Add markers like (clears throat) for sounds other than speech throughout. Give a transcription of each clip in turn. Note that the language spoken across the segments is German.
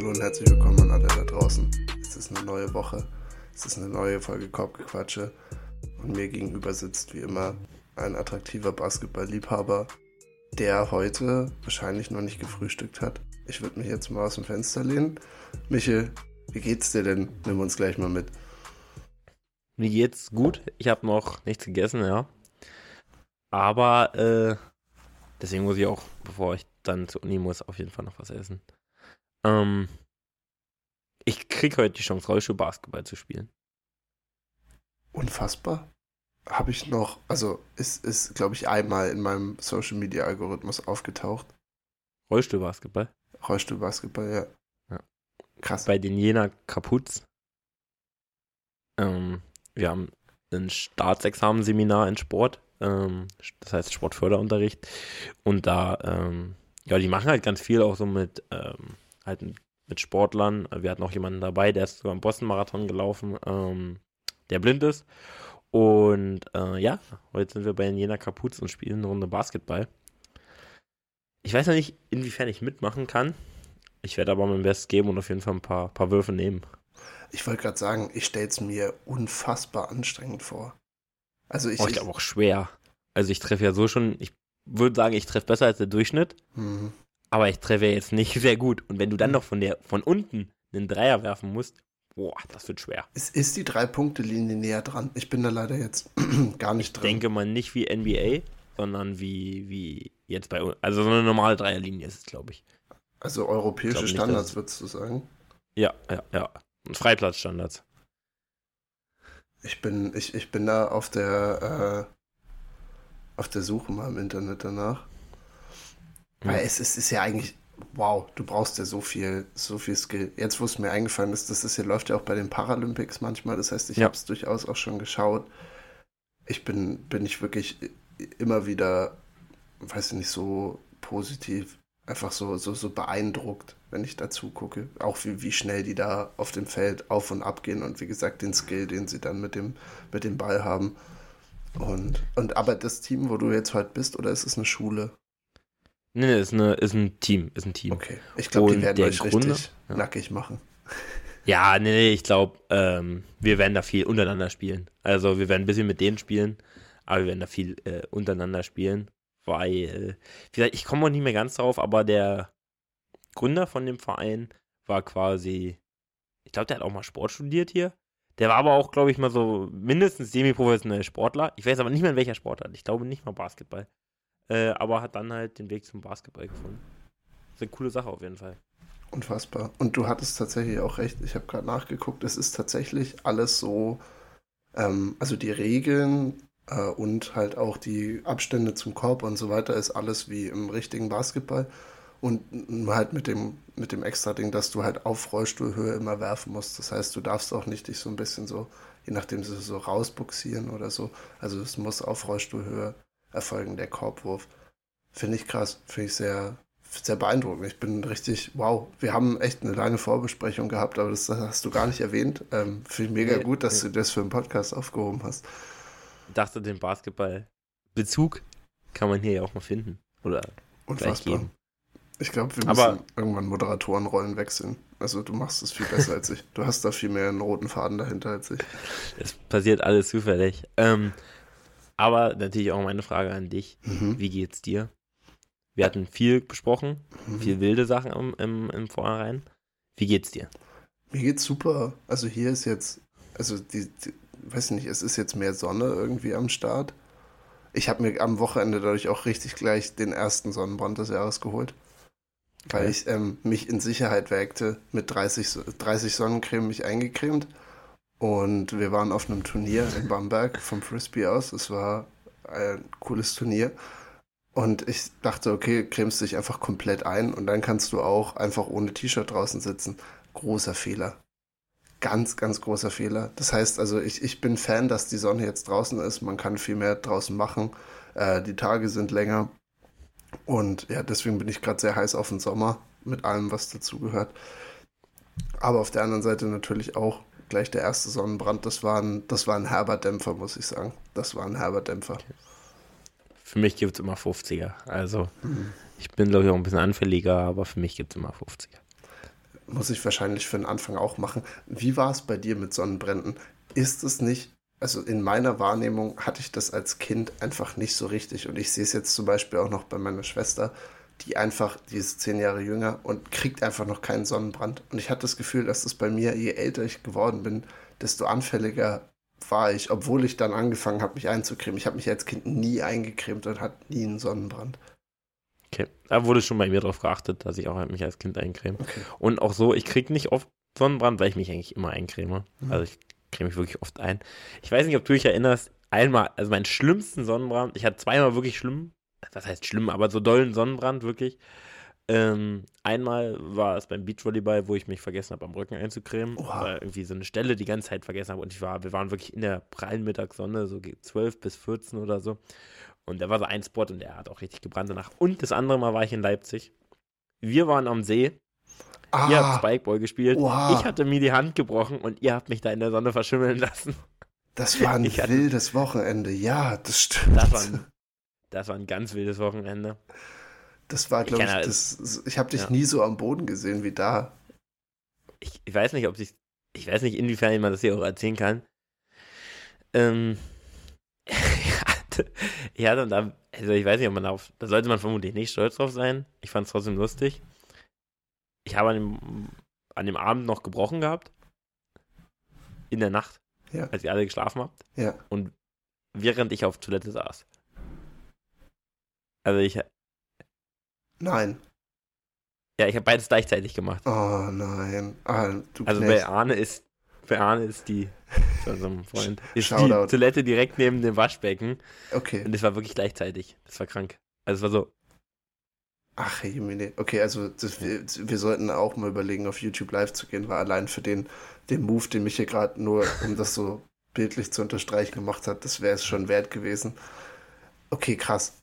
Hallo und herzlich willkommen an alle da draußen. Es ist eine neue Woche, es ist eine neue Folge Korbgequatsche und mir gegenüber sitzt wie immer ein attraktiver Basketballliebhaber, der heute wahrscheinlich noch nicht gefrühstückt hat. Ich würde mich jetzt mal aus dem Fenster lehnen. Michel, wie geht's dir denn? Nimm uns gleich mal mit. Mir geht's gut. Ich habe noch nichts gegessen, ja. Aber äh, deswegen muss ich auch, bevor ich dann zur Uni muss, auf jeden Fall noch was essen. Ähm, ich krieg heute die Chance, Rollstuhl-Basketball zu spielen. Unfassbar. Habe ich noch, also ist, ist glaube ich, einmal in meinem Social Media Algorithmus aufgetaucht. Rollstuhl-Basketball? Rollstuhl-Basketball, ja. ja. Krass. Bei den Jena Kapuz. Ähm, wir haben ein Staatsexamenseminar in Sport, ähm, das heißt Sportförderunterricht. Und da, ähm, ja, die machen halt ganz viel auch so mit, ähm, halt mit Sportlern. Wir hatten auch jemanden dabei, der ist sogar im Boston-Marathon gelaufen, ähm, der blind ist. Und äh, ja, heute sind wir bei Jena Kapuz und spielen eine Runde Basketball. Ich weiß noch nicht, inwiefern ich mitmachen kann. Ich werde aber mein Bestes geben und auf jeden Fall ein paar, paar Würfe nehmen. Ich wollte gerade sagen, ich stelle es mir unfassbar anstrengend vor. Also ich, oh, ich glaube auch schwer. Also ich treffe ja so schon, ich würde sagen, ich treffe besser als der Durchschnitt. Mhm. Aber ich treffe jetzt nicht (laughs) sehr gut. Und wenn du dann noch von der von unten einen Dreier werfen musst, boah, das wird schwer. Es ist die Drei-Punkte-Linie näher dran. Ich bin da leider jetzt (clears throat) gar nicht drin. Ich denke mal nicht wie NBA, sondern wie, wie jetzt bei uns. Also so eine normale Dreierlinie ist es, glaube ich. Also europäische Standards, würdest du sagen? Ja, ja, ja. Freiplatzstandards. Ich bin, ich, ich bin da auf der, äh, auf der Suche mal im Internet danach. Weil ja. es, es ist ja eigentlich, wow, du brauchst ja so viel, so viel Skill. Jetzt, wo es mir eingefallen ist, das ist hier läuft ja auch bei den Paralympics manchmal. Das heißt, ich ja. habe es durchaus auch schon geschaut. Ich bin, bin ich wirklich immer wieder, weiß ich nicht, so positiv, einfach so, so, so beeindruckt, wenn ich dazu gucke. Auch wie, wie schnell die da auf dem Feld auf und ab gehen und wie gesagt, den Skill, den sie dann mit dem, mit dem Ball haben. Und, und aber das Team, wo du jetzt heute bist, oder ist es eine Schule? Nee, nee, ist, eine, ist ein Team, ist ein Team. Okay, ich glaube, die werden euch Grunde, richtig ja. nackig machen. Ja, nee, nee ich glaube, ähm, wir werden da viel untereinander spielen. Also wir werden ein bisschen mit denen spielen, aber wir werden da viel äh, untereinander spielen, weil, wie gesagt, ich komme auch nicht mehr ganz drauf, aber der Gründer von dem Verein war quasi, ich glaube, der hat auch mal Sport studiert hier. Der war aber auch, glaube ich, mal so mindestens semi-professionell Sportler. Ich weiß aber nicht mehr, in welcher Sportart. Ich glaube nicht mal Basketball. Äh, aber hat dann halt den Weg zum Basketball gefunden. Das ist eine coole Sache auf jeden Fall. Unfassbar. Und du hattest tatsächlich auch recht. Ich habe gerade nachgeguckt. Es ist tatsächlich alles so, ähm, also die Regeln äh, und halt auch die Abstände zum Korb und so weiter ist alles wie im richtigen Basketball. Und halt mit dem, mit dem extra Ding, dass du halt auf Rollstuhlhöhe immer werfen musst. Das heißt, du darfst auch nicht dich so ein bisschen so, je nachdem, so rausbuxieren oder so. Also es muss auf Rollstuhlhöhe erfolgen, der Korbwurf. Finde ich krass, finde ich sehr, sehr beeindruckend. Ich bin richtig, wow, wir haben echt eine lange Vorbesprechung gehabt, aber das hast du gar nicht erwähnt. Ähm, finde ich mega nee, gut, dass nee. du das für einen Podcast aufgehoben hast. Ich dachte, den Basketball-Bezug kann man hier ja auch mal finden. Oder Unfassbar. Ich glaube, wir müssen aber, irgendwann Moderatorenrollen wechseln. Also du machst es viel besser als ich. Du hast da viel mehr einen roten Faden dahinter als ich. (laughs) Es passiert alles zufällig. Ähm, aber natürlich auch meine Frage an dich. Mhm. Wie geht's dir? Wir hatten viel besprochen, mhm. viel wilde Sachen im, im, im Vorhinein. Wie geht's dir? Mir geht's super. Also hier ist jetzt, also die, die weiß nicht, es ist jetzt mehr Sonne irgendwie am Start. Ich habe mir am Wochenende dadurch auch richtig gleich den ersten Sonnenbrand des Jahres geholt. Weil okay. ich ähm, mich in Sicherheit wägte, mit 30, 30 Sonnencreme mich eingecremt und wir waren auf einem Turnier in Bamberg vom Frisbee aus. Es war ein cooles Turnier. Und ich dachte, okay, cremst dich einfach komplett ein und dann kannst du auch einfach ohne T-Shirt draußen sitzen. Großer Fehler. Ganz, ganz großer Fehler. Das heißt also, ich, ich bin Fan, dass die Sonne jetzt draußen ist. Man kann viel mehr draußen machen. Äh, die Tage sind länger. Und ja, deswegen bin ich gerade sehr heiß auf den Sommer mit allem, was dazugehört. Aber auf der anderen Seite natürlich auch gleich der erste Sonnenbrand, das war ein, das war ein herber Dämpfer, muss ich sagen. Das war ein herber Dämpfer. Für mich gibt es immer 50er. Also mhm. ich bin, glaube ich, auch ein bisschen anfälliger, aber für mich gibt es immer 50er. muss ich wahrscheinlich für den Anfang auch machen. Wie war es bei dir mit Sonnenbränden? Ist es nicht, also in meiner Wahrnehmung hatte ich das als Kind einfach nicht so richtig. Und ich sehe es jetzt zum Beispiel auch noch bei meiner Schwester, die einfach, die ist zehn Jahre jünger und kriegt einfach noch keinen Sonnenbrand. Und ich hatte das Gefühl, dass das bei mir, je älter ich geworden bin, desto anfälliger war ich, obwohl ich dann angefangen habe, mich einzucremen. Ich habe mich als Kind nie eingecremt und hatte nie einen Sonnenbrand. Okay, da wurde schon bei mir darauf geachtet, dass ich auch mich als Kind eincreme. Okay. Und auch so, ich kriege nicht oft Sonnenbrand, weil ich mich eigentlich immer eincreme. Mhm. Also ich creme mich wirklich oft ein. Ich weiß nicht, ob du dich erinnerst, einmal, also meinen schlimmsten Sonnenbrand, ich hatte zweimal wirklich schlimm, was heißt schlimm, aber so dollen Sonnenbrand wirklich. Ähm, einmal war es beim Beachvolleyball, wo ich mich vergessen habe, am Rücken einzucremen. Oha. Weil irgendwie so eine Stelle die ganze Zeit vergessen habe. Und ich war, wir waren wirklich in der prallen Mittagssonne, so 12 bis 14 oder so. Und da war so ein Spot und der hat auch richtig gebrannt danach. Und das andere Mal war ich in Leipzig. Wir waren am See. Ihr habt Ah, Spikeball gespielt. Oha. Ich hatte mir die Hand gebrochen und ihr habt mich da in der Sonne verschimmeln lassen. das war ein Ich hatte- wildes Wochenende. Ja, das stimmt. Das war ein, das war ein ganz wildes Wochenende. Das war, glaube ich, kenn- das, ich habe dich Ja. nie so am Boden gesehen wie da. Ich, ich weiß nicht, ob sich, ich weiß nicht, inwiefern man das hier auch erzählen kann. Ähm, (laughs) ich hatte, ich hatte da, also ich weiß nicht, ob man darauf, da sollte man vermutlich nicht stolz drauf sein. Ich fand es trotzdem lustig. Ich habe an dem, an dem Abend noch gebrochen gehabt. In der Nacht, Ja. als ihr alle geschlafen habt. Ja. Und während ich auf Toilette saß. Also ich, Nein. ja, ich habe beides gleichzeitig gemacht. Oh nein. Ah, Also bei Arne ist, bei Arne ist die, zu unserem Freund, (laughs) ist Shoutout. die Toilette direkt neben dem Waschbecken Okay. und es war wirklich gleichzeitig. Das war krank. Also es war so, Ach, Jemine. Okay, also das, wir, wir sollten auch mal überlegen, auf YouTube live zu gehen, weil allein für den, den Move, den mich hier gerade nur, um das so bildlich zu unterstreichen, gemacht hat, das wäre es schon wert gewesen. Okay, krass.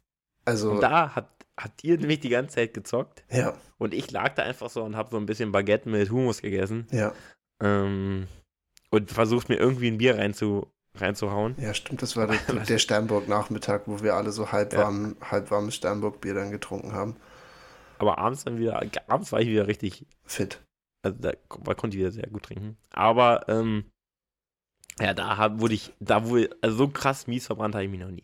Also, und da hat, hat ihr nämlich die ganze Zeit gezockt ja, und ich lag da einfach so und habe so ein bisschen Baguette mit Hummus gegessen ja, ähm, und versucht mir irgendwie ein Bier reinzu, reinzuhauen. ja, stimmt. Das war der, (laughs) der Sternburg-Nachmittag, wo wir alle so halbwarm, halbwarmes Sternburg-Bier dann getrunken haben. Aber abends dann wieder, abends war ich wieder richtig Fit. Also da ko- konnte ich wieder sehr gut trinken. Aber ähm, ja, da hab, wurde ich, da wurde, also so krass mies verbrannt habe ich mich noch nie.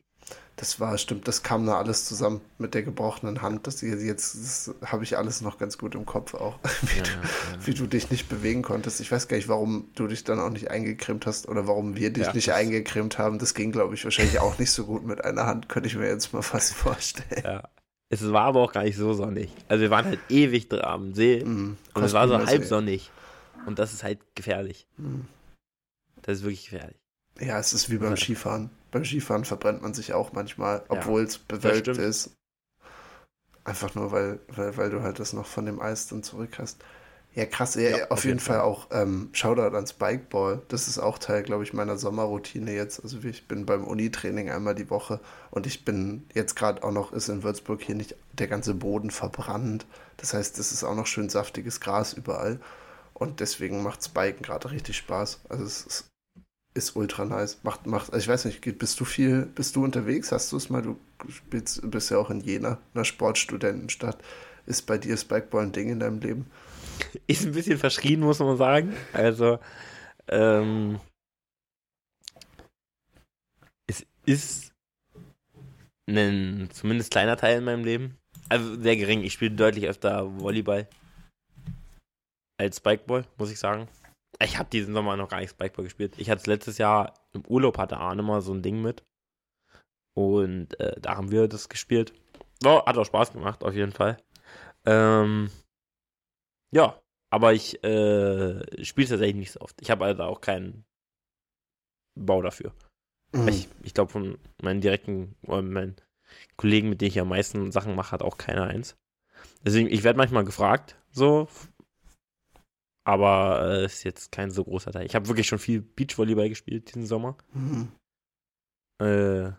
Das war, stimmt, das kam da alles zusammen mit der gebrochenen Hand. Das jetzt habe ich alles noch ganz gut im Kopf auch. (laughs) Wie, Ja, du, ja, wie du dich nicht bewegen konntest. Ich weiß gar nicht, warum du dich dann auch nicht eingecremt hast oder warum wir dich Ja, nicht eingecremt haben. Das ging, glaube ich, wahrscheinlich auch nicht so gut mit einer Hand, könnte ich mir jetzt mal fast (laughs) vorstellen. ja. Es war aber auch gar nicht so sonnig. Also wir waren halt ewig dran am See Mm, und es war so halb sonnig. Und das ist halt gefährlich. Mm. Das ist wirklich gefährlich. Ja, es ist wie beim. Skifahren. Beim Skifahren verbrennt man sich auch manchmal, obwohl es bewölkt ist. Einfach nur, weil, weil, weil du halt das noch von dem Eis dann zurück hast. Ja, krass. Ja, Ja, auf, jeden Fall, auch ähm, Shoutout ans Bikeball. Das ist auch Teil, glaube ich, meiner Sommerroutine jetzt. Also ich bin beim Unitraining einmal die Woche und ich bin jetzt gerade auch noch, ist in Würzburg hier nicht der ganze Boden verbrannt. Das heißt, es ist auch noch schön saftiges Gras überall. Und deswegen macht Spiken gerade richtig Spaß. Also es ist, ist ultra nice. Macht, macht, also ich weiß nicht, bist du viel, bist du unterwegs? Hast du es mal? Du spielst, bist ja auch in Jena, einer Sportstudentenstadt. Ist bei dir Spikeball ein Ding in deinem Leben? Ist ein bisschen verschrien, muss man sagen. Also, ähm, es ist ein zumindest kleiner Teil in meinem Leben. Also sehr gering. Ich spiele deutlich öfter Volleyball als Spikeball, muss ich sagen. Ich habe diesen Sommer noch gar nicht Spikeball gespielt. Ich hatte es letztes Jahr im Urlaub, hatte Arne mal so ein Ding mit. Und äh, da haben wir das gespielt. Oh, hat auch Spaß gemacht, auf jeden Fall. Ähm, ja, aber ich äh, spiele es tatsächlich nicht so oft. Ich habe also auch keinen Bau dafür. Mhm. Ich, ich glaube, von meinen direkten, oder meinen Kollegen, mit denen ich am meisten Sachen mache, hat auch keiner eins. Deswegen, ich werde manchmal gefragt, so. Aber äh, ist jetzt kein so großer Teil. Ich habe wirklich schon viel Beachvolleyball gespielt diesen Sommer. Mhm. Äh,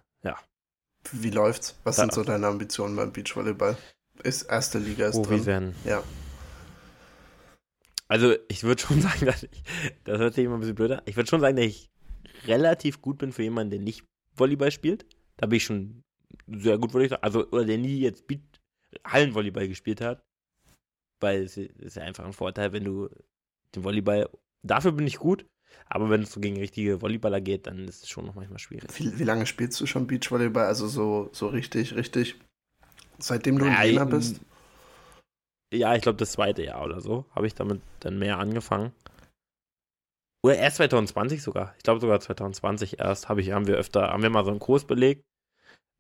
Wie läuft's? Was Da- sind so deine Ambitionen beim Beachvolleyball? Ist erste Liga ist Profis drin. werden. Ja. Also, ich würde schon (laughs) sagen, dass ich, das hört sich immer ein bisschen blöder, ich würde schon sagen, dass ich relativ gut bin für jemanden, der nicht Volleyball spielt. Da bin ich schon sehr gut, würde ich sagen. Also, oder der nie jetzt Beat Hallenvolleyball gespielt hat. weil es ist ja einfach ein Vorteil, wenn du den Volleyball, dafür bin ich gut, aber wenn es so gegen richtige Volleyballer geht, dann ist es schon noch manchmal schwierig. Wie, wie lange spielst du schon Beachvolleyball? Also so, so richtig, richtig, seitdem du in Jena bist? Ja, ich glaube das zweite Jahr oder so habe ich damit dann mehr angefangen. Oder erst 2020 sogar. Ich glaube sogar 2020 erst habe ich, haben wir öfter, haben wir mal so einen Kurs belegt,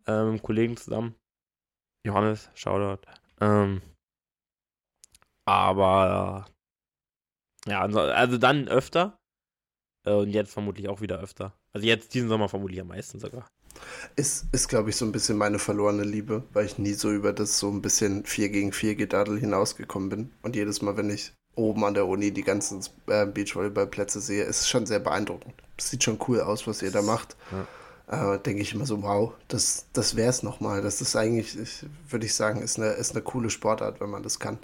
ähm, Kollegen zusammen. Johannes, Shoutout. Ähm, aber ja, also, dann öfter. Äh, und jetzt vermutlich auch wieder öfter. Also jetzt diesen Sommer vermutlich am meisten sogar. Ist, ist glaube ich, so ein bisschen meine verlorene Liebe, weil ich nie so über das so ein bisschen 4 gegen 4 Gedadel hinausgekommen bin. Und jedes Mal, wenn ich oben an der Uni die ganzen äh, Beachvolleyballplätze sehe, ist es schon sehr beeindruckend. Sieht schon cool aus, was ihr da macht. Ja. Äh, Denke ich immer so, wow, das, das wäre es nochmal. Das ist eigentlich, würde ich sagen, ist eine, ist eine coole Sportart, wenn man das kann.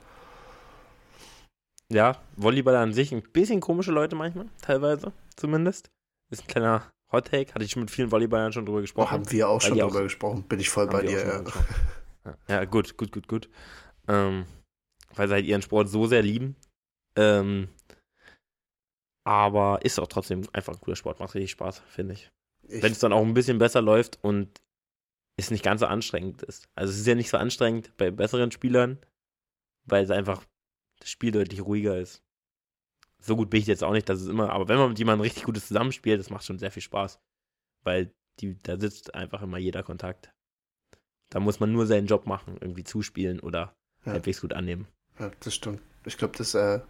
Ja, Volleyball an sich, ein bisschen komische Leute manchmal, teilweise zumindest. Ist ein kleiner Hot Take, hatte ich schon mit vielen Volleyballern schon drüber gesprochen. Haben wir auch schon drüber auch, gesprochen, bin ich voll bei dir. Ja. ja. gut, gut, gut, gut. Ähm, weil sie halt ihren Sport so sehr lieben. Ähm, aber ist auch trotzdem einfach ein cooler Sport, macht richtig Spaß, finde ich. ich Wenn es dann auch ein bisschen besser läuft und es nicht ganz so anstrengend ist. Also es ist ja nicht so anstrengend bei besseren Spielern, weil es einfach das Spiel deutlich ruhiger ist. So gut bin ich jetzt auch nicht, dass es immer, aber wenn man mit jemandem richtig gutes zusammenspielt, das macht schon sehr viel Spaß. Weil die, da sitzt einfach immer jeder Kontakt. Da muss man nur seinen Job machen, irgendwie zuspielen oder ja. halbwegs gut annehmen. Ja, das stimmt. Ich glaube, das äh,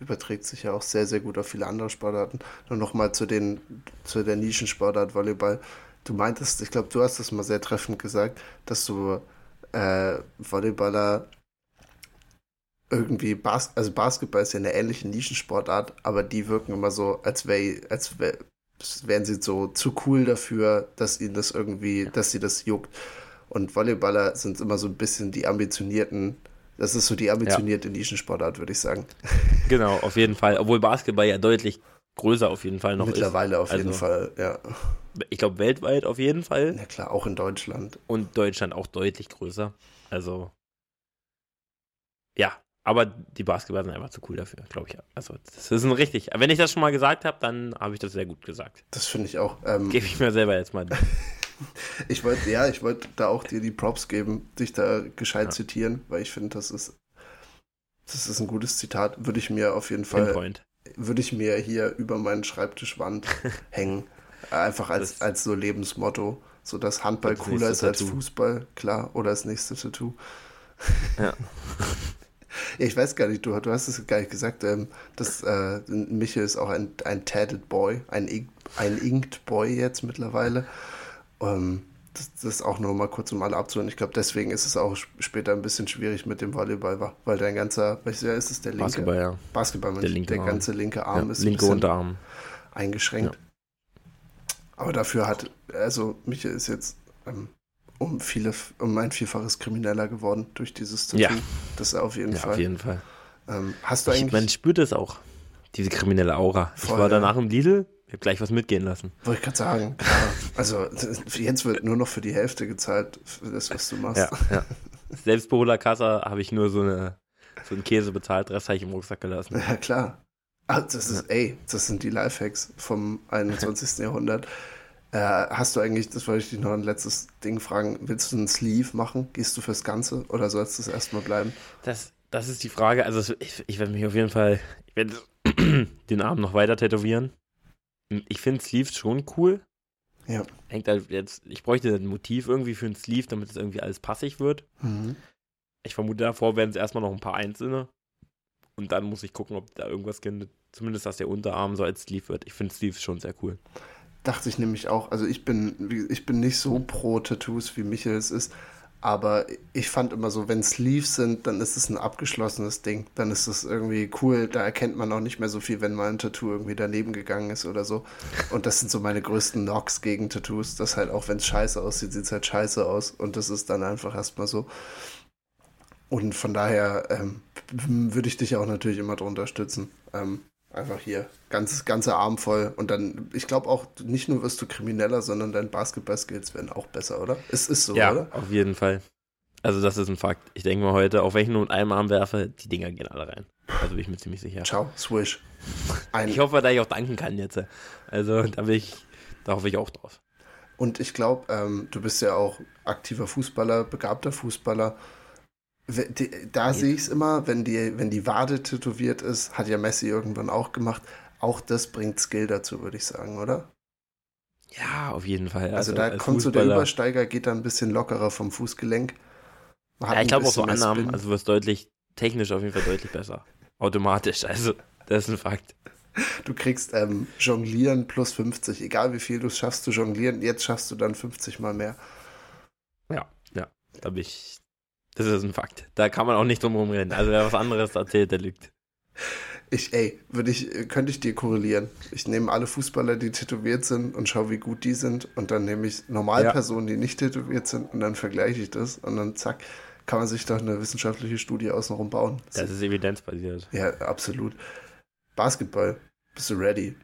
überträgt sich ja auch sehr, sehr gut auf viele andere Sportarten. Nur nochmal zu den, zu der Nischensportart Volleyball. Du meintest, ich glaube, du hast das mal sehr treffend gesagt, dass du äh, Volleyballer irgendwie Bas also Basketball ist ja eine ähnliche Nischensportart, aber die wirken immer so, als wäre, als wär, wären sie so zu cool dafür, dass ihnen das irgendwie, dass sie das juckt. Und Volleyballer sind immer so ein bisschen die ambitionierten, das ist so die ambitionierte ja. Nischensportart, würde ich sagen. (laughs) Genau, auf jeden Fall. Obwohl Basketball ja deutlich größer auf jeden Fall noch Mittlerweile ist. auf jeden also, Fall, ja. Ich glaube weltweit auf jeden Fall. Ja klar, auch in Deutschland. Und Deutschland auch deutlich größer. Also ja, aber die Basketballer sind einfach zu cool dafür, glaube ich. Also, das ist ein richtig. Wenn ich das schon mal gesagt habe, dann habe ich das sehr gut gesagt. Das finde ich auch. Ähm, Gebe ich mir selber jetzt mal. (laughs) ich wollte, ja, ich wollte da auch dir die Props geben, dich da gescheit ja. zitieren, weil ich finde, das ist, das ist ein gutes Zitat. Würde ich mir auf jeden Fall, würde ich mir hier über meinen Schreibtischwand (laughs) hängen. Einfach als, als so Lebensmotto. So, dass Handball das cooler ist als Fußball, klar. Oder das nächste Tattoo. Ja. (laughs) Ja, ich weiß gar nicht, du, du hast es gar nicht gesagt, ähm, dass äh, Michael ist auch ein, ein Tatted Boy, ein, ein Inked Boy jetzt mittlerweile. Ähm, das, das, ist auch nur mal kurz, um alle abzuholen. Ich glaube, deswegen ist es auch später ein bisschen schwierig mit dem Volleyball, weil dein ganzer, welches Jahr ist es, der linke? Basketball, ja. Basketball, der, linke der ganze linke Arm ja, ist linke Unterarm. eingeschränkt. Ja. Aber dafür hat, also Michael ist jetzt ähm, um viele, um ein Vielfaches krimineller geworden durch dieses Tattoo. Ja. Das auf jeden ja, Fall. Auf jeden Fall. Ähm, hast du eigentlich. Ich, man spürt es auch, diese kriminelle Aura. Voll, ich war danach im Lidl, ich habe gleich was mitgehen lassen. Wollte ich gerade sagen. Also (laughs) jetzt wird nur noch für die Hälfte gezahlt, für das, was du machst. Ja, ja. Selbstbeholerkasse habe ich nur so, eine, so einen Käse bezahlt, Rest habe ich im Rucksack gelassen. Ja, klar. Ah, das ist, ey, das sind die Lifehacks vom 21. Jahrhundert. Äh, hast du eigentlich, das wollte ich dich noch ein letztes Ding fragen, willst du einen Sleeve machen? Gehst du fürs Ganze oder sollst du es erstmal bleiben? Das, das ist die Frage. Also ich, ich werde mich auf jeden Fall, ich werde (clears throat) den Arm noch weiter tätowieren. Ich finde Sleeves schon cool. Ja. Hängt halt jetzt, ich bräuchte ein Motiv irgendwie für ein Sleeve, damit es irgendwie alles passig wird. Mhm. Ich vermute, davor werden es erstmal noch ein paar einzelne. Und dann muss ich gucken, ob da irgendwas, zumindest dass der Unterarm so als Sleeve wird. Ich finde Sleeves schon sehr cool dachte ich nämlich auch, also ich bin, ich bin nicht so pro Tattoos, wie Michael es ist, aber ich fand immer so, wenn Sleeves sind, dann ist es ein abgeschlossenes Ding. Dann ist es irgendwie cool, da erkennt man auch nicht mehr so viel, wenn mal ein Tattoo irgendwie daneben gegangen ist oder so. Und das sind so meine größten Knocks gegen Tattoos, dass halt auch wenn es scheiße aussieht, sieht es halt scheiße aus. Und das ist dann einfach erstmal so. Und von daher ähm, würde ich dich auch natürlich immer drunter stützen. Ähm, Einfach hier, ganz, ganze Arm voll. Und dann, ich glaube auch, nicht nur wirst du krimineller, sondern deine Basketball-Skills werden auch besser, oder? Es ist so, ja, oder? auf jeden Fall. Also das ist ein Fakt. Ich denke mal heute, auf welchen nur mit einem Arm werfe, die Dinger gehen alle rein. Also bin ich mir ziemlich sicher. Ciao, Swish. Ein ich hoffe, dass ich auch danken kann jetzt. Also da, will ich, da hoffe ich auch drauf. Und ich glaube, ähm, du bist ja auch aktiver Fußballer, begabter Fußballer. Da sehe ich es immer, wenn die, wenn die Wade tätowiert ist, hat ja Messi irgendwann auch gemacht. Auch das bringt Skill dazu, würde ich sagen, oder? Ja, auf jeden Fall. Also, also da kommt so der Übersteiger, geht da ein bisschen lockerer vom Fußgelenk. Ja, ich glaube auch so Annahmen, also wird es deutlich, technisch auf jeden Fall deutlich besser. Automatisch, also das ist ein Fakt. Du kriegst ähm, Jonglieren plus 50, egal wie viel du schaffst zu jonglieren, jetzt schaffst du dann 50 mal mehr. Ja, ja, da bin ich, das ist ein Fakt. Da kann man auch nicht drum rumrennen. Also wer was anderes erzählt, der lügt. Ich, ey, würde ich, könnte ich dir korrelieren. Ich nehme alle Fußballer, die tätowiert sind und schaue, wie gut die sind. Und dann nehme ich Normalpersonen, ja. die nicht tätowiert sind und dann vergleiche ich das. Und dann zack, kann man sich doch eine wissenschaftliche Studie außenrum bauen. Das ist evidenzbasiert. Ja, absolut. Basketball, bist du ready?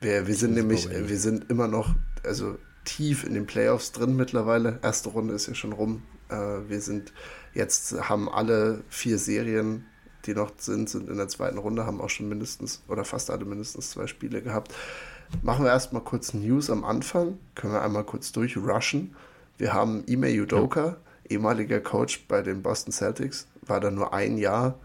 Wir, wir sind nämlich, ready. wir sind immer noch, also tief in den Playoffs drin mittlerweile. Erste Runde ist ja schon rum. Äh, wir sind jetzt, haben alle vier Serien, die noch sind, sind in der zweiten Runde, haben auch schon mindestens oder fast alle mindestens zwei Spiele gehabt. Machen wir erstmal kurz News am Anfang. Können wir einmal kurz durchrushen. Wir haben Ime Udoka. Ja ehemaliger Coach bei den Boston Celtics, war da nur ein Jahr,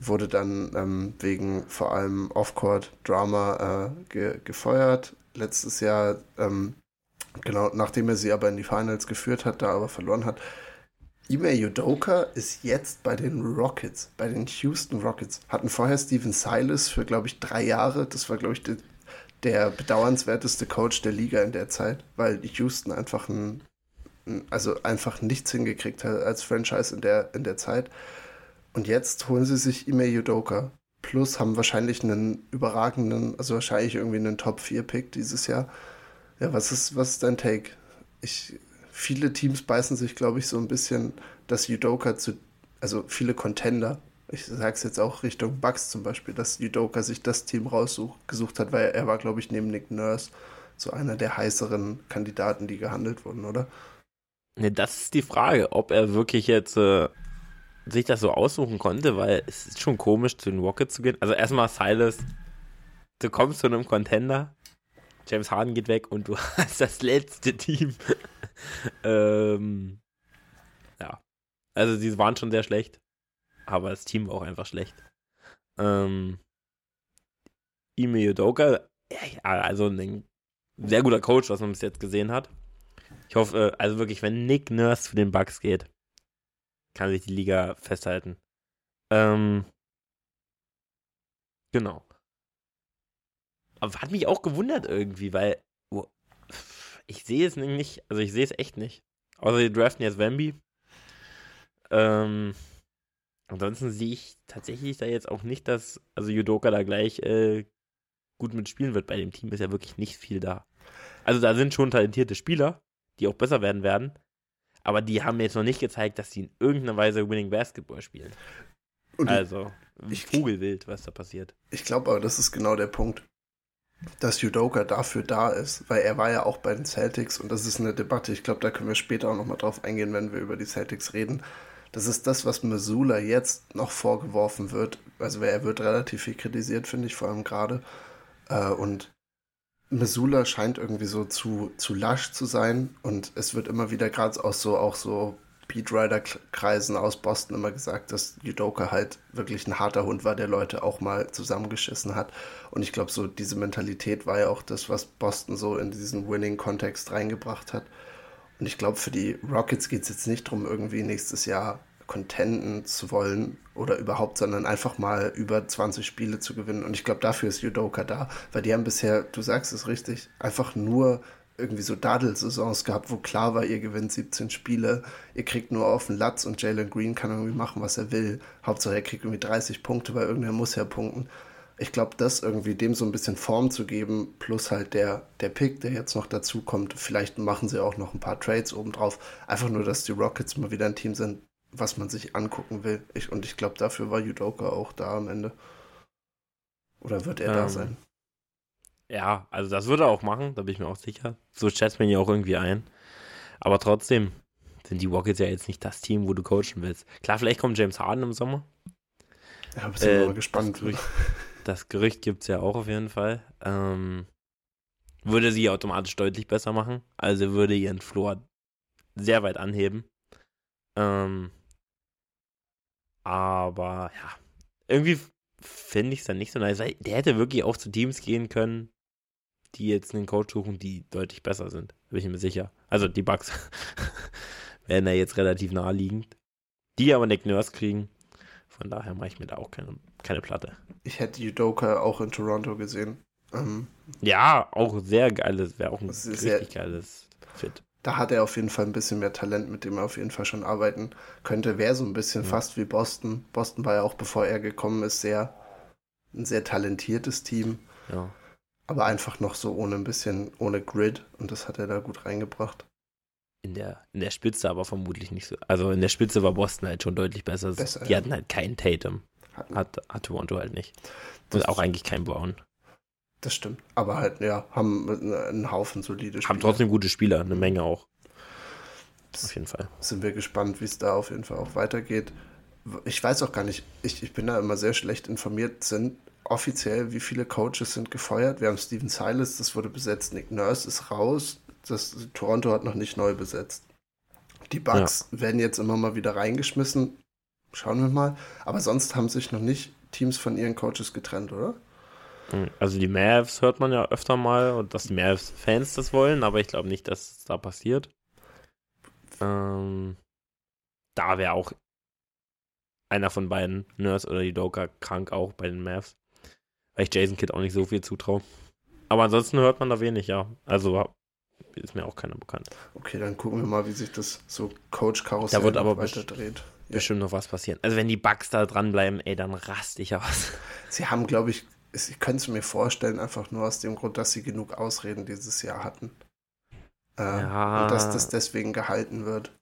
wurde dann ähm, wegen vor allem Off-Court-Drama äh, ge gefeuert. Letztes Jahr, ähm, genau, nachdem er sie aber in die Finals geführt hat, da aber verloren hat. Ime Udoka ist jetzt bei den Rockets, bei den Houston Rockets. Hatten vorher Steven Silas für, glaube ich, drei Jahre. Das war, glaube ich, der, der bedauernswerteste Coach der Liga in der Zeit, weil Houston einfach ein also einfach nichts hingekriegt hat als Franchise in der, in der Zeit. Und jetzt holen sie sich Ime Yudoka. Plus haben wahrscheinlich einen überragenden, also wahrscheinlich irgendwie einen Top-4-Pick dieses Jahr. Ja, was ist, was ist dein Take? Ich, viele Teams beißen sich, glaube ich, so ein bisschen, dass Yudoka zu, also viele Contender, ich sage es jetzt auch Richtung Bucks zum Beispiel, dass Yudoka sich das Team rausgesucht hat, weil er war, glaube ich, neben Nick Nurse so einer der heißeren Kandidaten, die gehandelt wurden, oder? Ne, das ist die Frage, ob er wirklich jetzt äh, sich das so aussuchen konnte, weil es ist schon komisch, zu den Rockets zu gehen. Also erstmal Silas, du kommst zu einem Contender, James Harden geht weg und du (laughs) hast das letzte Team. (laughs) ähm, ja. Also sie waren schon sehr schlecht, aber das Team war auch einfach schlecht. Ähm, Ime Yudoka, ja, also ein sehr guter Coach, was man bis jetzt gesehen hat. Ich hoffe, also wirklich, wenn Nick Nurse zu den Bucks geht, kann sich die Liga festhalten. Ähm, genau. Aber hat mich auch gewundert irgendwie, weil oh, ich sehe es nicht, also ich sehe es echt nicht. Außer die draften jetzt Wemby. Ähm, ansonsten sehe ich tatsächlich da jetzt auch nicht, dass also Judoka da gleich äh, gut mitspielen wird. Bei dem Team ist ja wirklich nicht viel da. Also da sind schon talentierte Spieler, die auch besser werden werden. Aber die haben jetzt noch nicht gezeigt, dass sie in irgendeiner Weise Winning Basketball spielen. Und also, ich, Vogelwild, was da passiert. Ich glaube aber, das ist genau der Punkt, dass Judoka dafür da ist, weil er war ja auch bei den Celtics und das ist eine Debatte. Ich glaube, da können wir später auch nochmal drauf eingehen, wenn wir über die Celtics reden. Das ist das, was Missoula jetzt noch vorgeworfen wird. Also er wird relativ viel kritisiert, finde ich, vor allem gerade. Äh, und Missoula scheint irgendwie so zu, zu lasch zu sein und es wird immer wieder gerade aus so auch so Beatrider-Kreisen aus Boston immer gesagt, dass Judoka halt wirklich ein harter Hund war, der Leute auch mal zusammengeschissen hat. Und ich glaube, so diese Mentalität war ja auch das, was Boston so in diesen Winning-Kontext reingebracht hat. Und ich glaube, für die Rockets geht es jetzt nicht darum, irgendwie nächstes Jahr contenten zu wollen oder überhaupt, sondern einfach mal über 20 Spiele zu gewinnen. Und ich glaube, dafür ist Judoka da, weil die haben bisher, du sagst es richtig, einfach nur irgendwie so Dadel-Saisons gehabt, wo klar war, ihr gewinnt 17 Spiele, ihr kriegt nur auf den Latz und Jalen Green kann irgendwie machen, was er will. Hauptsache er kriegt irgendwie 30 Punkte, weil irgendwer muss ja punkten. Ich glaube, das irgendwie dem so ein bisschen Form zu geben, plus halt der, der Pick, der jetzt noch dazu kommt, vielleicht machen sie auch noch ein paar Trades obendrauf. Einfach nur, dass die Rockets mal wieder ein Team sind, was man sich angucken will. Ich, und ich glaube, dafür war Judoka auch da am Ende. Oder wird er ähm, da sein? Ja, also das wird er auch machen, da bin ich mir auch sicher. So schätzt man ihn ja auch irgendwie ein. Aber trotzdem, sind die Rockets ja jetzt nicht das Team, wo du coachen willst. Klar, vielleicht kommt James Harden im Sommer. Ja, bist äh, mal gespannt. Das Gerücht, das Gerücht gibt es ja auch auf jeden Fall. Ähm, würde sie automatisch deutlich besser machen. Also würde ihren Floor sehr weit anheben. Ähm, aber ja, irgendwie finde ich es dann nicht so nice. Der hätte wirklich auch zu Teams gehen können, die jetzt einen Coach suchen, die deutlich besser sind. Bin ich mir sicher. Also die Bugs (laughs) wären da jetzt relativ naheliegend. Die aber Nick Nurse kriegen. Von daher mache ich mir da auch keine, keine Platte. Ich hätte Udoka auch in Toronto gesehen. Ähm, ja, auch sehr geiles, wäre auch ein richtig sehr, geiles Fit. Da hat er auf jeden Fall ein bisschen mehr Talent, mit dem er auf jeden Fall schon arbeiten könnte. Wäre so ein bisschen ja. fast wie Boston. Boston war ja auch, bevor er gekommen ist, sehr ein sehr talentiertes Team. Ja. Aber einfach noch so ohne ein bisschen, ohne Grid. Und das hat er da gut reingebracht. In der, in der Spitze aber vermutlich nicht so. Also in der Spitze war Boston halt schon deutlich besser. besser Die ja. hatten halt keinen Tatum. Hatten. Hat, hat Toronto halt nicht. Und auch eigentlich kein Brown. Das stimmt. Aber halt, ja, haben einen Haufen solide Spieler. Haben trotzdem gute Spieler, eine Menge auch. Das auf jeden Fall. Sind wir gespannt, wie es da auf jeden Fall auch weitergeht. Ich weiß auch gar nicht, ich, ich bin da immer sehr schlecht informiert, sind offiziell, wie viele Coaches sind gefeuert. Wir haben Steven Silas, das wurde besetzt, Nick Nurse ist raus, das, Toronto hat noch nicht neu besetzt. Die Bugs ja. werden jetzt immer mal wieder reingeschmissen. Schauen wir mal. Aber sonst haben sich noch nicht Teams von ihren Coaches getrennt, oder? Hm, also die Mavs hört man ja öfter mal und dass die Mavs-Fans das wollen, aber ich glaube nicht, dass es da passiert. Ähm, da wäre auch einer von beiden, Nurse oder die Doka, krank auch bei den Mavs. Weil ich Jason Kidd auch nicht so viel zutraue. Aber ansonsten hört man da wenig, ja. Also ist mir auch keiner bekannt. Okay, dann gucken wir mal, wie sich das so Coach-Karussell da wird aber weiter dreht. Bestimmt noch was passieren. Also wenn die Bugs da dranbleiben, ey, dann raste ich aus. Sie haben, glaube ich, ich könnte es mir vorstellen, einfach nur aus dem Grund, dass sie genug Ausreden dieses Jahr hatten. Äh, ja. Und dass das deswegen gehalten wird.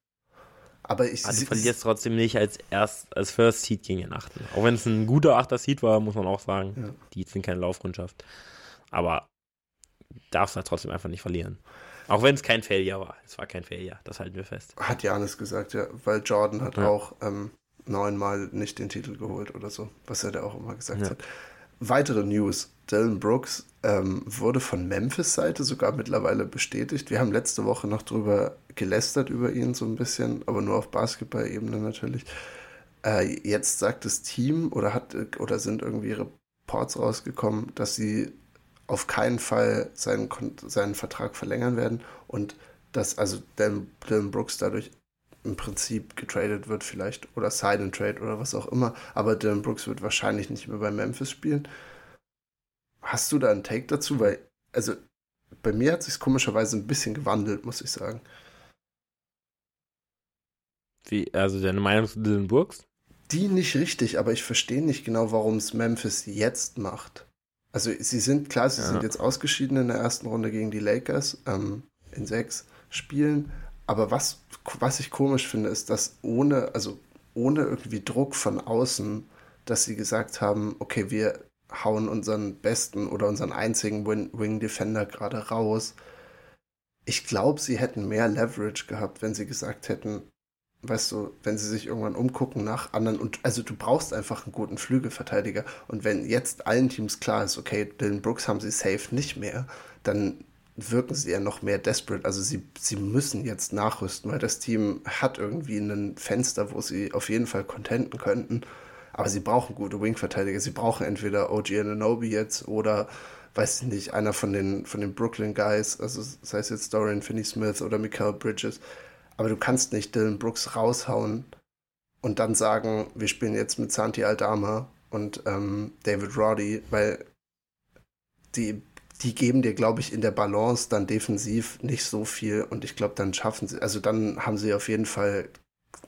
Aber ich also, du verlierst trotzdem nicht als erst als First Seed gegen den Achten. Auch wenn es ein guter Achter Seed war, muss man auch sagen, ja. die sind keine Laufkundschaft. Aber darfst halt trotzdem einfach nicht verlieren. Auch wenn es kein Failure war. Es war kein Failure, das halten wir fest. Hat Janis gesagt, ja, weil Jordan hat ja. auch ähm, neunmal nicht den Titel geholt oder so, was er da auch immer gesagt ja. hat. Weitere News. Dylan Brooks ähm, wurde von Memphis-Seite sogar mittlerweile bestätigt. Wir haben letzte Woche noch drüber gelästert über ihn so ein bisschen, aber nur auf Basketball-Ebene natürlich. Äh, jetzt sagt das Team oder hat oder sind irgendwie Reports rausgekommen, dass sie auf keinen Fall seinen, seinen Vertrag verlängern werden und dass also Dylan, Brooks dadurch im Prinzip getradet wird vielleicht oder Sign and Trade oder was auch immer, aber Dylan Brooks wird wahrscheinlich nicht mehr bei Memphis spielen. Hast du da einen Take dazu? Weil, also bei mir hat sich komischerweise ein bisschen gewandelt, muss ich sagen. Wie, also deine Meinung zu Dylan Brooks? Die nicht richtig, aber ich verstehe nicht genau, warum es Memphis jetzt macht. Also sie sind, klar, sie ja. sind jetzt ausgeschieden in der ersten Runde gegen die Lakers ähm, in sechs Spielen, aber was, was ich komisch finde, ist, dass ohne, also ohne irgendwie Druck von außen, dass sie gesagt haben, okay, wir hauen unseren besten oder unseren einzigen Wing Defender gerade raus. Ich glaube, sie hätten mehr Leverage gehabt, wenn sie gesagt hätten, weißt du, wenn sie sich irgendwann umgucken nach anderen und also du brauchst einfach einen guten Flügelverteidiger und wenn jetzt allen Teams klar ist, okay, Dylan Brooks haben sie safe nicht mehr, dann wirken sie ja noch mehr desperate. Also sie, sie müssen jetzt nachrüsten, weil das Team hat irgendwie ein Fenster, wo sie auf jeden Fall contenten könnten. Aber sie brauchen gute Wing-Verteidiger. Sie brauchen entweder OG Ananobi jetzt oder, weiß ich nicht, einer von den, von den Brooklyn Guys, also sei es jetzt Dorian Finney-Smith oder Mikael Bridges. Aber du kannst nicht Dylan Brooks raushauen und dann sagen, wir spielen jetzt mit Santi Aldama und ähm, David Roddy, weil die die geben dir, glaube ich, in der Balance dann defensiv nicht so viel und ich glaube, dann schaffen sie, also dann haben sie auf jeden Fall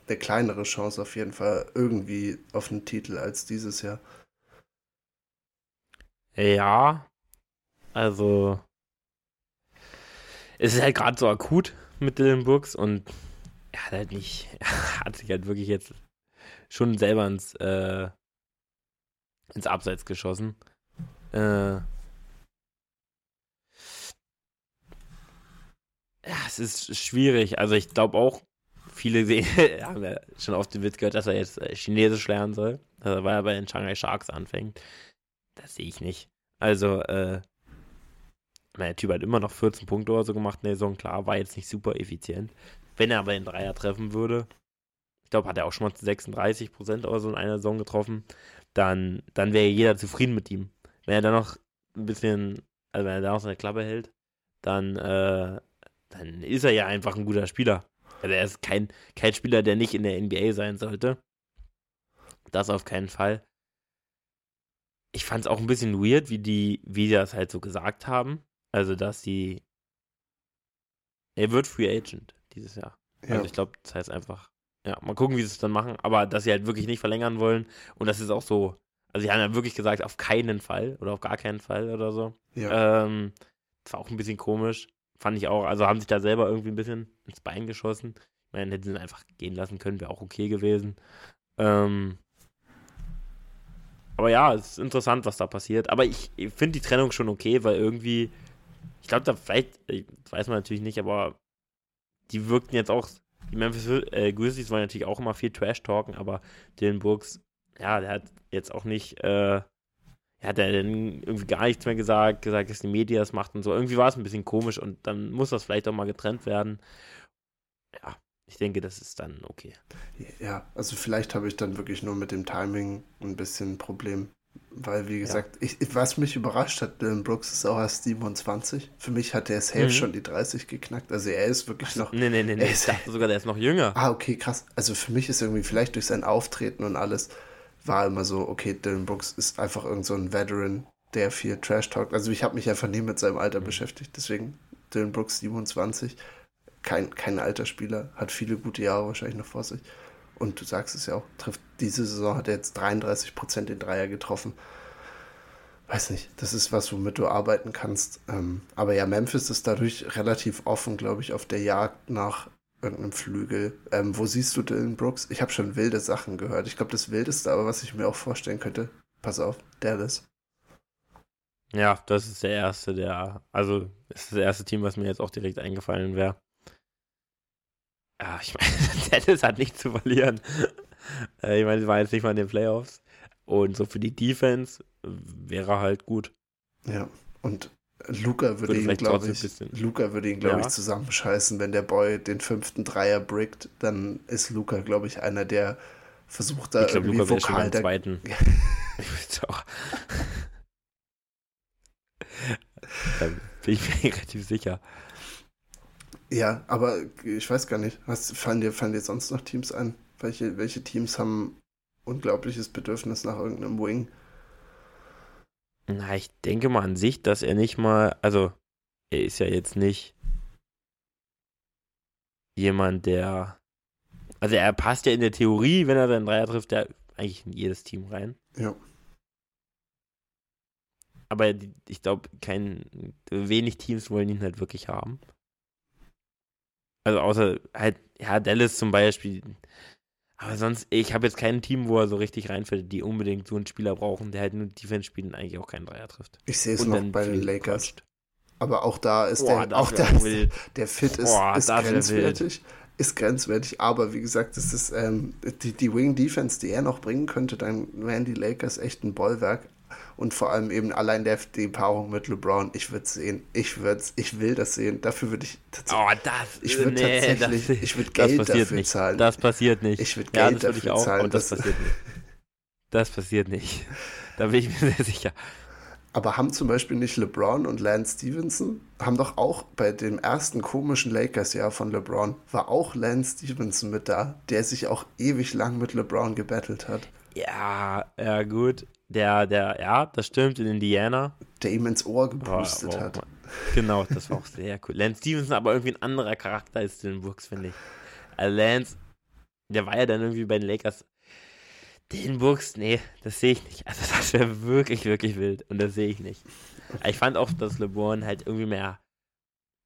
eine kleinere Chance, auf jeden Fall irgendwie auf einen Titel als dieses Jahr. Ja, also es ist halt gerade so akut mit Dylan Brooks und er hat halt nicht, (laughs) hat sich halt wirklich jetzt schon selber ins, äh, ins Abseits geschossen. Äh, ja, es ist schwierig. Also ich glaube auch, viele sehen, (laughs) haben ja schon oft den Witz gehört, dass er jetzt äh, Chinesisch lernen soll, also weil er bei den Shanghai Sharks anfängt. Das sehe ich nicht. Also, äh, der Typ hat immer noch 14 Punkte oder so gemacht in der Saison. Klar, war jetzt nicht super effizient. Wenn er aber den Dreier treffen würde, ich glaube, hat er auch schon mal 36 Prozent oder so in einer Saison getroffen, dann, dann wäre jeder zufrieden mit ihm. Wenn er dann noch ein bisschen, also wenn er da noch seine Klappe hält, dann, äh, dann ist er ja einfach ein guter Spieler. Also er ist kein, kein Spieler, der nicht in der NBA sein sollte. Das auf keinen Fall. Ich fand es auch ein bisschen weird, wie die, wie die das halt so gesagt haben. Also, dass sie. Er wird Free Agent dieses Jahr. Ja. Also ich glaube, das heißt einfach, ja, mal gucken, wie sie es dann machen, aber dass sie halt wirklich nicht verlängern wollen und das ist auch so, also sie haben ja wirklich gesagt, auf keinen Fall oder auf gar keinen Fall oder so. Ja. Ähm, das war auch ein bisschen komisch, fand ich auch, also haben sich da selber irgendwie ein bisschen ins Bein geschossen. Ich meine, hätten sie ihn einfach gehen lassen können, wäre auch okay gewesen. Ähm, aber ja, es ist interessant, was da passiert. Aber ich, ich finde die Trennung schon okay, weil irgendwie, ich glaube, da vielleicht, weiß man natürlich nicht, aber die wirkten jetzt auch, die Memphis äh, Grizzlies wollen natürlich auch immer viel Trash-Talken, aber Dylan Brooks, ja, der hat jetzt auch nicht, äh, hat er denn irgendwie gar nichts mehr gesagt, gesagt, dass die Media das macht und so. Irgendwie war es ein bisschen komisch und dann muss das vielleicht auch mal getrennt werden. Ja, ich denke, das ist dann okay. Ja, also vielleicht habe ich dann wirklich nur mit dem Timing ein bisschen ein Problem. Weil, wie gesagt, ja. ich, was mich überrascht hat, Dylan Brooks ist auch erst 27. Für mich hat er safe mhm. schon die 30 geknackt. Also er ist wirklich noch. Nee, nee, nee, nee. Ich dachte sogar, der ist noch jünger. Ah, okay, krass. Also für mich ist irgendwie vielleicht durch sein Auftreten und alles war immer so, okay, Dylan Brooks ist einfach irgend so ein Veteran, der viel Trash talkt. Also ich habe mich einfach nie mit seinem Alter mhm. beschäftigt. Deswegen Dylan Brooks 27. Kein, kein alter Spieler, hat viele gute Jahre wahrscheinlich noch vor sich. Und du sagst es ja auch, trifft diese Saison hat er jetzt 33 Prozent den Dreier getroffen. Weiß nicht, das ist was, womit du arbeiten kannst. Ähm, aber ja, Memphis ist dadurch relativ offen, glaube ich, auf der Jagd nach irgendeinem Flügel. Ähm, wo siehst du Dylan Brooks? Ich habe schon wilde Sachen gehört. Ich glaube, das Wildeste, aber was ich mir auch vorstellen könnte, pass auf, Dallas. Ja, das ist der erste, der, also, ist das erste Team, was mir jetzt auch direkt eingefallen wäre. Ja, ich meine, (laughs) Dallas hat nichts zu verlieren. Äh, ich meine, sie waren jetzt nicht mal in den Playoffs. Und so für die Defense wäre halt gut. Ja, und Luca würde, ihn, glaube ich, Luca würde ihn, glaube ja. ich, zusammenscheißen, wenn der Boy den fünften Dreier brickt, dann ist Luca, glaube ich, einer, der versucht da ich glaub, irgendwie Luca vokal der zweiten. (laughs) ich (laughs) da bin ich mir relativ sicher. Ja, aber ich weiß gar nicht. Was, fallen, dir, fallen dir sonst noch Teams ein? Welche, welche Teams haben unglaubliches Bedürfnis nach irgendeinem Wing? Na, ich denke mal an sich, dass er nicht mal, also er ist ja jetzt nicht jemand, der, also er passt ja in der Theorie, wenn er seinen Dreier trifft, der eigentlich in jedes Team rein. Ja. Aber ich glaube, kein, wenig Teams wollen ihn halt wirklich haben. Also außer halt, ja, Dallas zum Beispiel. Aber sonst, ich habe jetzt kein Team, wo er so richtig reinfällt, die unbedingt so einen Spieler brauchen, der halt nur Defense spielt und eigentlich auch keinen Dreier trifft. Ich sehe es noch bei den Lakers. Quatscht. Aber auch da ist Boah, der, auch der, der Fit ist, Boah, ist grenzwertig. Ist grenzwertig, aber wie gesagt, das ist ähm, die, die Wing Defense, die er noch bringen könnte, dann wären die Lakers echt ein Bollwerk und vor allem eben allein der, die Paarung mit LeBron, ich würde sehen, ich würde ich will das sehen, dafür würde ich tatsächlich, oh, das, ich würde nee, tatsächlich, das, ich würde Geld dafür nicht. zahlen. Das passiert nicht. Ich würde Geld ja, das dafür auch, zahlen. Und das, das passiert nicht. Das passiert nicht. (laughs) Da bin ich mir sehr sicher. Aber haben zum Beispiel nicht LeBron und Lance Stevenson, haben doch auch bei dem ersten komischen Lakers-Jahr von LeBron, war auch Lance Stevenson mit da, der sich auch ewig lang mit LeBron gebettelt hat. Ja, ja, gut. Der, der, ja, das stimmt, in Indiana. Der ihm ins Ohr gepustet oh, hat. Genau, das war auch sehr cool. Lance Stevenson, aber irgendwie ein anderer Charakter als Dylan Brooks, finde ich. Also Lance, der war ja dann irgendwie bei den Lakers. Den Brooks, nee, das sehe ich nicht. Also (laughs) das wäre wirklich, wirklich wild. Und das sehe ich nicht. Ich fand auch, dass LeBron halt irgendwie mehr.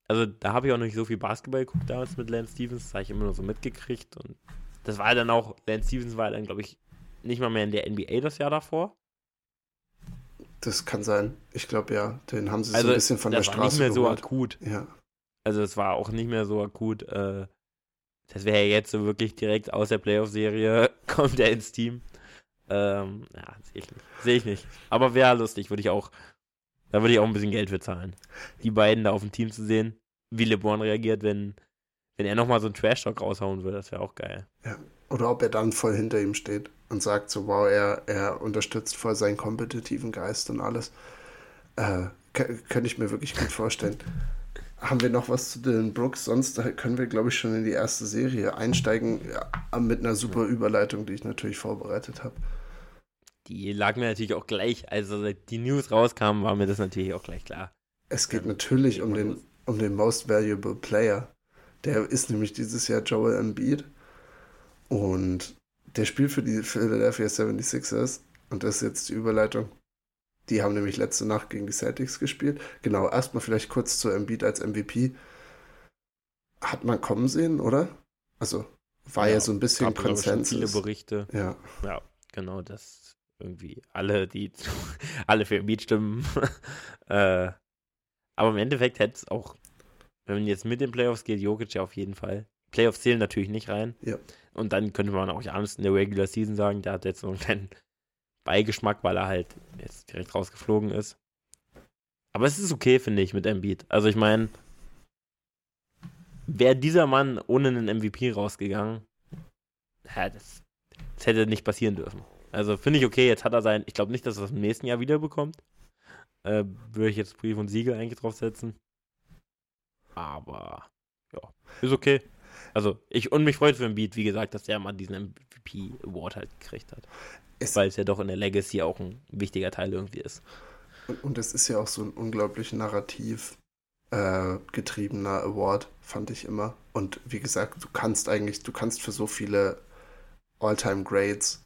Also da habe ich auch noch nicht so viel Basketball geguckt damals mit Lance Stevens. Das habe ich immer nur so mitgekriegt. Und das war dann auch, Lance Stevens war dann, glaube ich, nicht mal mehr in der NBA das Jahr davor. Das kann sein. Ich glaube ja. Den haben sie also, so ein bisschen von der Straße war nicht mehr geholt. so akut. Ja. Also es war auch nicht mehr so akut, äh, Das wäre ja jetzt so wirklich direkt aus der Playoff-Serie, (laughs) kommt er ins Team. Ähm, ja, sehe ich nicht. Sehe ich nicht. Aber wäre lustig, würde ich auch. Da würde ich auch ein bisschen Geld für zahlen. Die beiden da auf dem Team zu sehen, wie LeBron reagiert, wenn, wenn er nochmal so einen Trash-Talk raushauen würde, das wäre auch geil. Ja. Oder ob er dann voll hinter ihm steht und sagt so, wow, er, er unterstützt voll seinen kompetitiven Geist und alles. Äh, könnte ich mir wirklich gut vorstellen. Haben wir noch was zu den Brooks? Sonst können wir, glaube ich, schon in die erste Serie einsteigen ja, mit einer super Überleitung, die ich natürlich vorbereitet habe. Die lag mir natürlich auch gleich, also die News rauskamen, war mir das natürlich auch gleich klar. Es geht natürlich um den, um den Most Valuable Player. Der ist nämlich dieses Jahr Joel Embiid. Und der spielt für die Philadelphia 76ers. Und das ist jetzt die Überleitung. Die haben nämlich letzte Nacht gegen die Celtics gespielt. Genau, erstmal vielleicht kurz zu Embiid als MVP. Hat man kommen sehen, oder? Also war ja, ja so ein bisschen gab, Konsensus. viele Berichte. Ja. Ja, genau, dass irgendwie alle, die (laughs) alle für Embiid stimmen. (laughs) äh, aber im Endeffekt hätte es auch, wenn man jetzt mit den Playoffs geht, Jokic ja auf jeden Fall. Playoffs zählen natürlich nicht rein. Ja. Und dann könnte man auch Janis in der Regular Season sagen, der hat jetzt so einen kleinen Beigeschmack, weil er halt jetzt direkt rausgeflogen ist. Aber es ist okay, finde ich, mit Embiid. Also ich meine, wäre dieser Mann ohne einen MVP rausgegangen, ja, das, das hätte nicht passieren dürfen. Also finde ich okay, jetzt hat er sein, ich glaube nicht, dass er das im nächsten Jahr wiederbekommt. Äh, Würde ich jetzt Brief und Siegel eigentlich draufsetzen. Aber ja, ist okay. Also ich und mich freut für Beat, wie gesagt, dass der mal diesen MVP Award halt gekriegt hat weil es ja doch in der Legacy auch ein wichtiger Teil irgendwie ist. Und, es ist ja auch so ein unglaublich narrativ äh, getriebener Award, fand ich immer. Und wie gesagt, du kannst eigentlich, du kannst für so viele All-Time Grades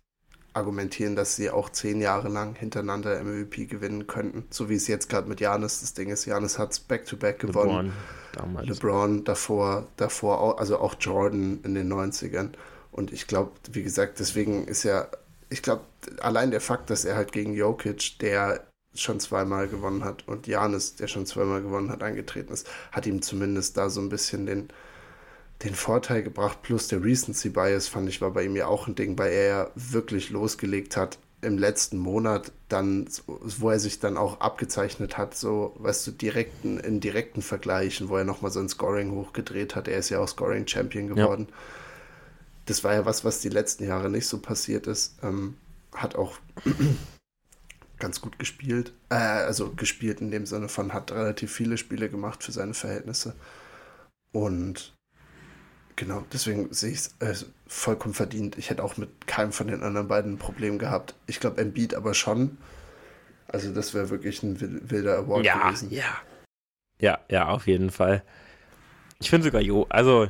argumentieren, dass sie auch zehn Jahre lang hintereinander MVP gewinnen könnten. So wie es jetzt gerade mit Janis das Ding ist. Janis hat es back-to-back gewonnen. LeBron, damals. LeBron davor, davor auch, also auch Jordan in den 90ern. Und ich glaube, wie gesagt, deswegen ist ja ich glaube, allein der Fakt, dass er halt gegen Jokic, der schon zweimal gewonnen hat, und Janis, der schon zweimal gewonnen hat, angetreten ist, hat ihm zumindest da so ein bisschen den, den Vorteil gebracht. Plus der Recency Bias, fand ich, war bei ihm ja auch ein Ding, weil er ja wirklich losgelegt hat im letzten Monat, dann, wo er sich dann auch abgezeichnet hat, so, weißt du, direkten, in direkten Vergleichen, wo er nochmal so ein Scoring hochgedreht hat. Er ist ja auch Scoring Champion geworden. Ja das war ja was, was die letzten Jahre nicht so passiert ist. Ähm, hat auch (clears throat) ganz gut gespielt. Äh, also gespielt in dem Sinne von, hat relativ viele Spiele gemacht für seine Verhältnisse. Und genau, deswegen sehe ich es äh, vollkommen verdient. Ich hätte auch mit keinem von den anderen beiden ein Problem gehabt. Ich glaube, Embiid aber schon. Also das wäre wirklich ein wilder Award ja, gewesen. Ja, ja, ja, auf jeden Fall. Ich finde sogar, Jo, also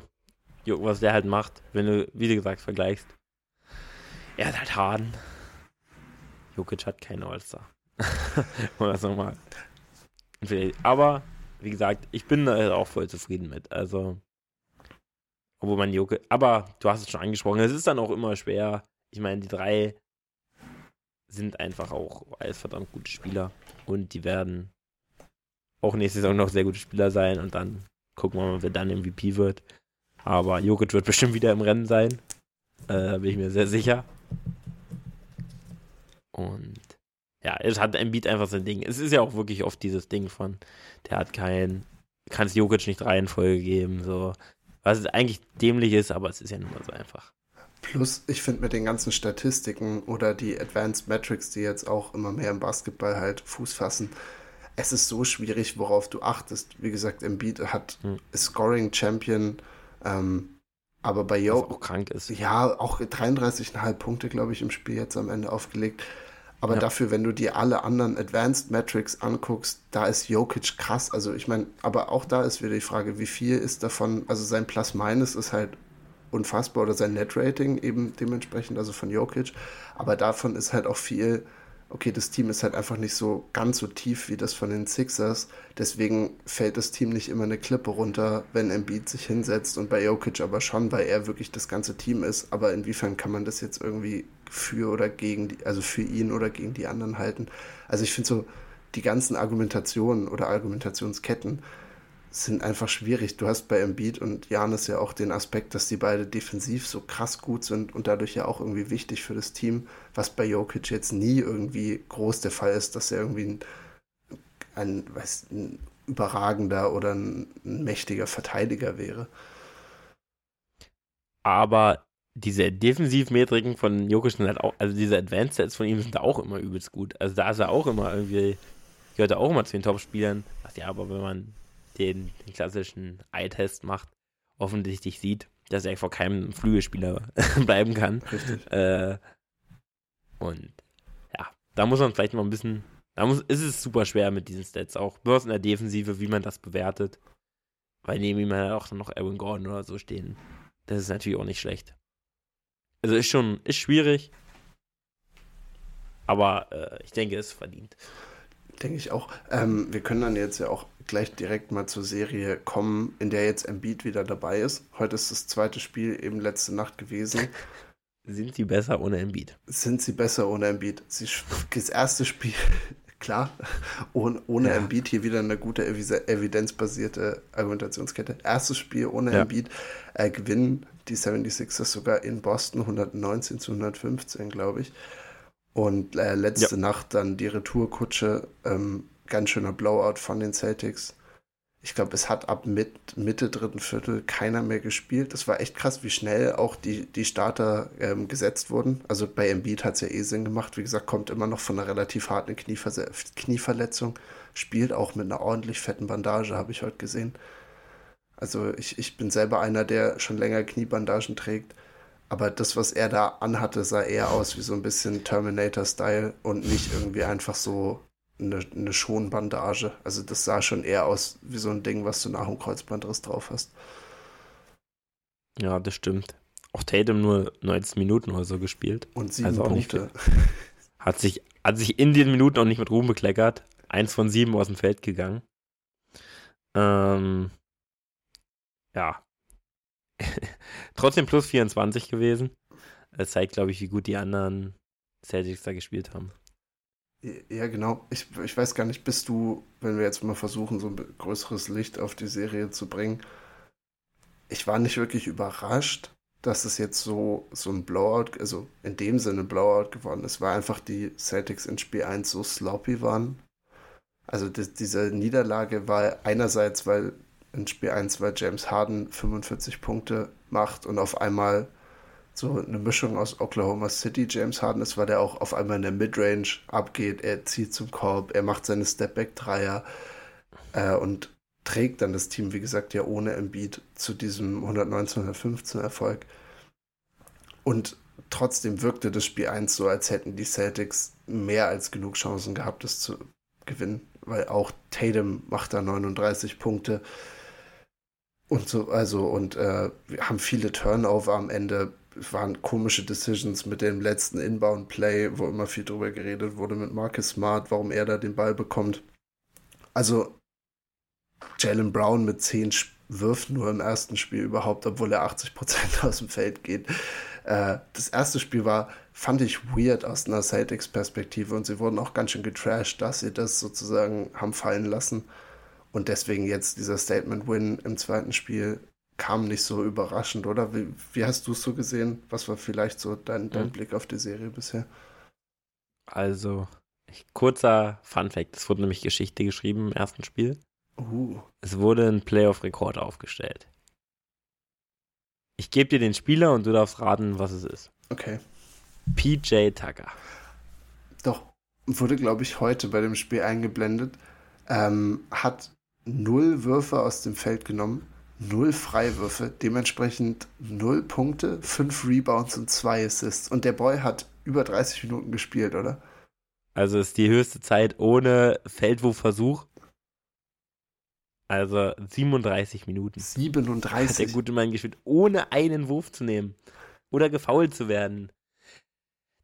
was der halt macht, wenn du, wie gesagt, vergleichst. Er hat halt Harden. Jokic hat keinen All-Star. (laughs) Oder so mal. Aber, wie gesagt, ich bin da auch voll zufrieden mit. Also, obwohl man Jokic, aber du hast es schon angesprochen, es ist dann auch immer schwer. Ich meine, die drei sind einfach auch alles verdammt gute Spieler und die werden auch nächste Saison noch sehr gute Spieler sein und dann gucken wir mal, wer dann MVP wird. Aber Jokic wird bestimmt wieder im Rennen sein. Äh, bin ich mir sehr sicher. Und ja, es hat Embiid einfach sein Ding. Es ist ja auch wirklich oft dieses Ding von, der hat kein, kann es Jokic nicht Reihenfolge geben, so. Was eigentlich dämlich ist, aber es ist ja nun mal so einfach. Plus, ich finde mit den ganzen Statistiken oder die Advanced Metrics, die jetzt auch immer mehr im Basketball halt Fuß fassen, es ist so schwierig, worauf du achtest. Wie gesagt, Embiid hat hm. Scoring Champion ähm, aber bei Jo. auch krank ist. Ja, auch 33,5 Punkte, glaube ich, im Spiel jetzt am Ende aufgelegt. Aber ja. dafür, wenn du dir alle anderen Advanced Metrics anguckst, da ist Jokic krass. Also ich meine, aber auch da ist wieder die Frage, wie viel ist davon, also sein Plus-Minus ist halt unfassbar oder sein Net-Rating eben dementsprechend, also von Jokic. Aber davon ist halt auch viel okay, das Team ist halt einfach nicht so ganz so tief wie das von den Sixers. Deswegen fällt das Team nicht immer eine Klippe runter, wenn Embiid sich hinsetzt und bei Jokic aber schon, weil er wirklich das ganze Team ist. Aber inwiefern kann man das jetzt irgendwie für oder gegen die, also für ihn oder gegen die anderen halten? Also ich finde so, die ganzen Argumentationen oder Argumentationsketten sind einfach schwierig. Du hast bei Embiid und Janis ja auch den Aspekt, dass die beide defensiv so krass gut sind und dadurch ja auch irgendwie wichtig für das Team, was bei Jokic jetzt nie irgendwie groß der Fall ist, dass er irgendwie ein, ein, weiß, ein überragender oder ein, ein mächtiger Verteidiger wäre. Aber diese Defensivmetriken von Jokic sind halt auch, also diese Advanced Sets von ihm sind da auch immer übelst gut. Also da ist er auch immer irgendwie, gehört er auch immer zu den Top-Spielern. Ja, aber wenn man den, den klassischen Eye-Test macht, offensichtlich sieht, dass er vor keinem Flügelspieler (laughs) bleiben kann. Richtig. Äh, und ja, da muss man vielleicht mal ein bisschen, da muss, ist es super schwer mit diesen Stats, auch besonders in der Defensive, wie man das bewertet. Weil neben ihm halt auch noch Aaron Gordon oder so stehen. Das ist natürlich auch nicht schlecht. Also ist schon, ist schwierig. Aber äh, ich denke, es ist verdient. Denke ich auch. Ähm, wir können dann jetzt ja auch gleich direkt mal zur Serie kommen, in der jetzt Embiid wieder dabei ist. Heute ist das zweite Spiel eben letzte Nacht gewesen. (laughs) Sind sie besser ohne Embiid? Sind sie besser ohne Embiid? Sie, das erste Spiel, (laughs) klar, ohne, ohne ja. Embiid hier wieder eine gute evidenzbasierte Argumentationskette. Erstes Spiel ohne ja. Embiid äh, gewinnen die 76ers sogar in Boston 119 zu 115, glaube ich. Und äh, letzte ja. Nacht dann die Retourkutsche, ähm, ganz schöner Blowout von den Celtics. Ich glaube, es hat ab mit, Mitte dritten Viertel keiner mehr gespielt. Das war echt krass, wie schnell auch die, die Starter ähm, gesetzt wurden. Also bei Embiid hat es ja eh Sinn gemacht. Wie gesagt, kommt immer noch von einer relativ harten Kniever Knieverletzung. Spielt auch mit einer ordentlich fetten Bandage, habe ich heute gesehen. Also ich, ich bin selber einer, der schon länger Kniebandagen trägt. Aber das, was er da anhatte, sah eher aus wie so ein bisschen Terminator-Style und nicht irgendwie einfach so eine, eine Schonbandage. Also das sah schon eher aus wie so ein Ding, was du nach dem Kreuzbandriss drauf hast. Ja, das stimmt. Auch Tatum nur 19 Minuten oder so gespielt. Und sieben also Punkte. Hat, sich, hat sich in den Minuten auch nicht mit Ruhm bekleckert. Eins von sieben aus dem Feld gegangen. Ähm, ja. (laughs) Trotzdem plus 24 gewesen. Das zeigt, glaube ich, wie gut die anderen Celtics da gespielt haben. Ja, genau. Ich, ich weiß gar nicht, bist du, wenn wir jetzt mal versuchen, so ein größeres Licht auf die Serie zu bringen, ich war nicht wirklich überrascht, dass es jetzt so, so ein Blowout, also in dem Sinne Blowout geworden ist, weil einfach die Celtics in Spiel 1 so sloppy waren. Also die, diese Niederlage war einerseits, weil in Spiel 1, weil James Harden 45 Punkte macht und auf einmal so eine Mischung aus Oklahoma City, James Harden ist, weil der auch auf einmal in der Midrange abgeht, er zieht zum Korb, er macht seine Stepback-Dreier äh, und trägt dann das Team, wie gesagt, ja ohne Embiid zu diesem 119-115 Erfolg. Und trotzdem wirkte das Spiel 1 so, als hätten die Celtics mehr als genug Chancen gehabt, es zu gewinnen, weil auch Tatum macht da 39 Punkte und so, also und äh, wir haben viele Turnover am Ende waren komische Decisions mit dem letzten Inbound-Play, wo immer viel drüber geredet wurde mit Marcus Smart, warum er da den Ball bekommt. Also Jalen Brown mit 10 wirft nur im ersten Spiel überhaupt, obwohl er 80% (laughs) aus dem Feld geht. Äh, das erste Spiel war, fand ich weird aus einer Celtics-Perspektive und sie wurden auch ganz schön getrashed, dass sie das sozusagen haben fallen lassen. Und deswegen jetzt dieser Statement-Win im zweiten Spiel kam nicht so überraschend, oder? Wie, wie hast du es so gesehen? Was war vielleicht so dein, dein mhm. Blick auf die Serie bisher? Also, kurzer Fun-Fact: Es wurde nämlich Geschichte geschrieben im ersten Spiel. Uh. Es wurde ein Playoff-Rekord aufgestellt. Ich gebe dir den Spieler und du darfst raten, was es ist. Okay. PJ Tucker. Doch, wurde, glaube ich, heute bei dem Spiel eingeblendet. Ähm, hat null Würfe aus dem Feld genommen null Freiwürfe, dementsprechend null Punkte, fünf Rebounds und zwei Assists. Und der Boy hat über 30 Minuten gespielt, oder? Also ist die höchste Zeit ohne Feldwurfversuch. Also 37 Minuten. 37. Hat der gute Mann gespielt, ohne einen Wurf zu nehmen. Oder gefault zu werden.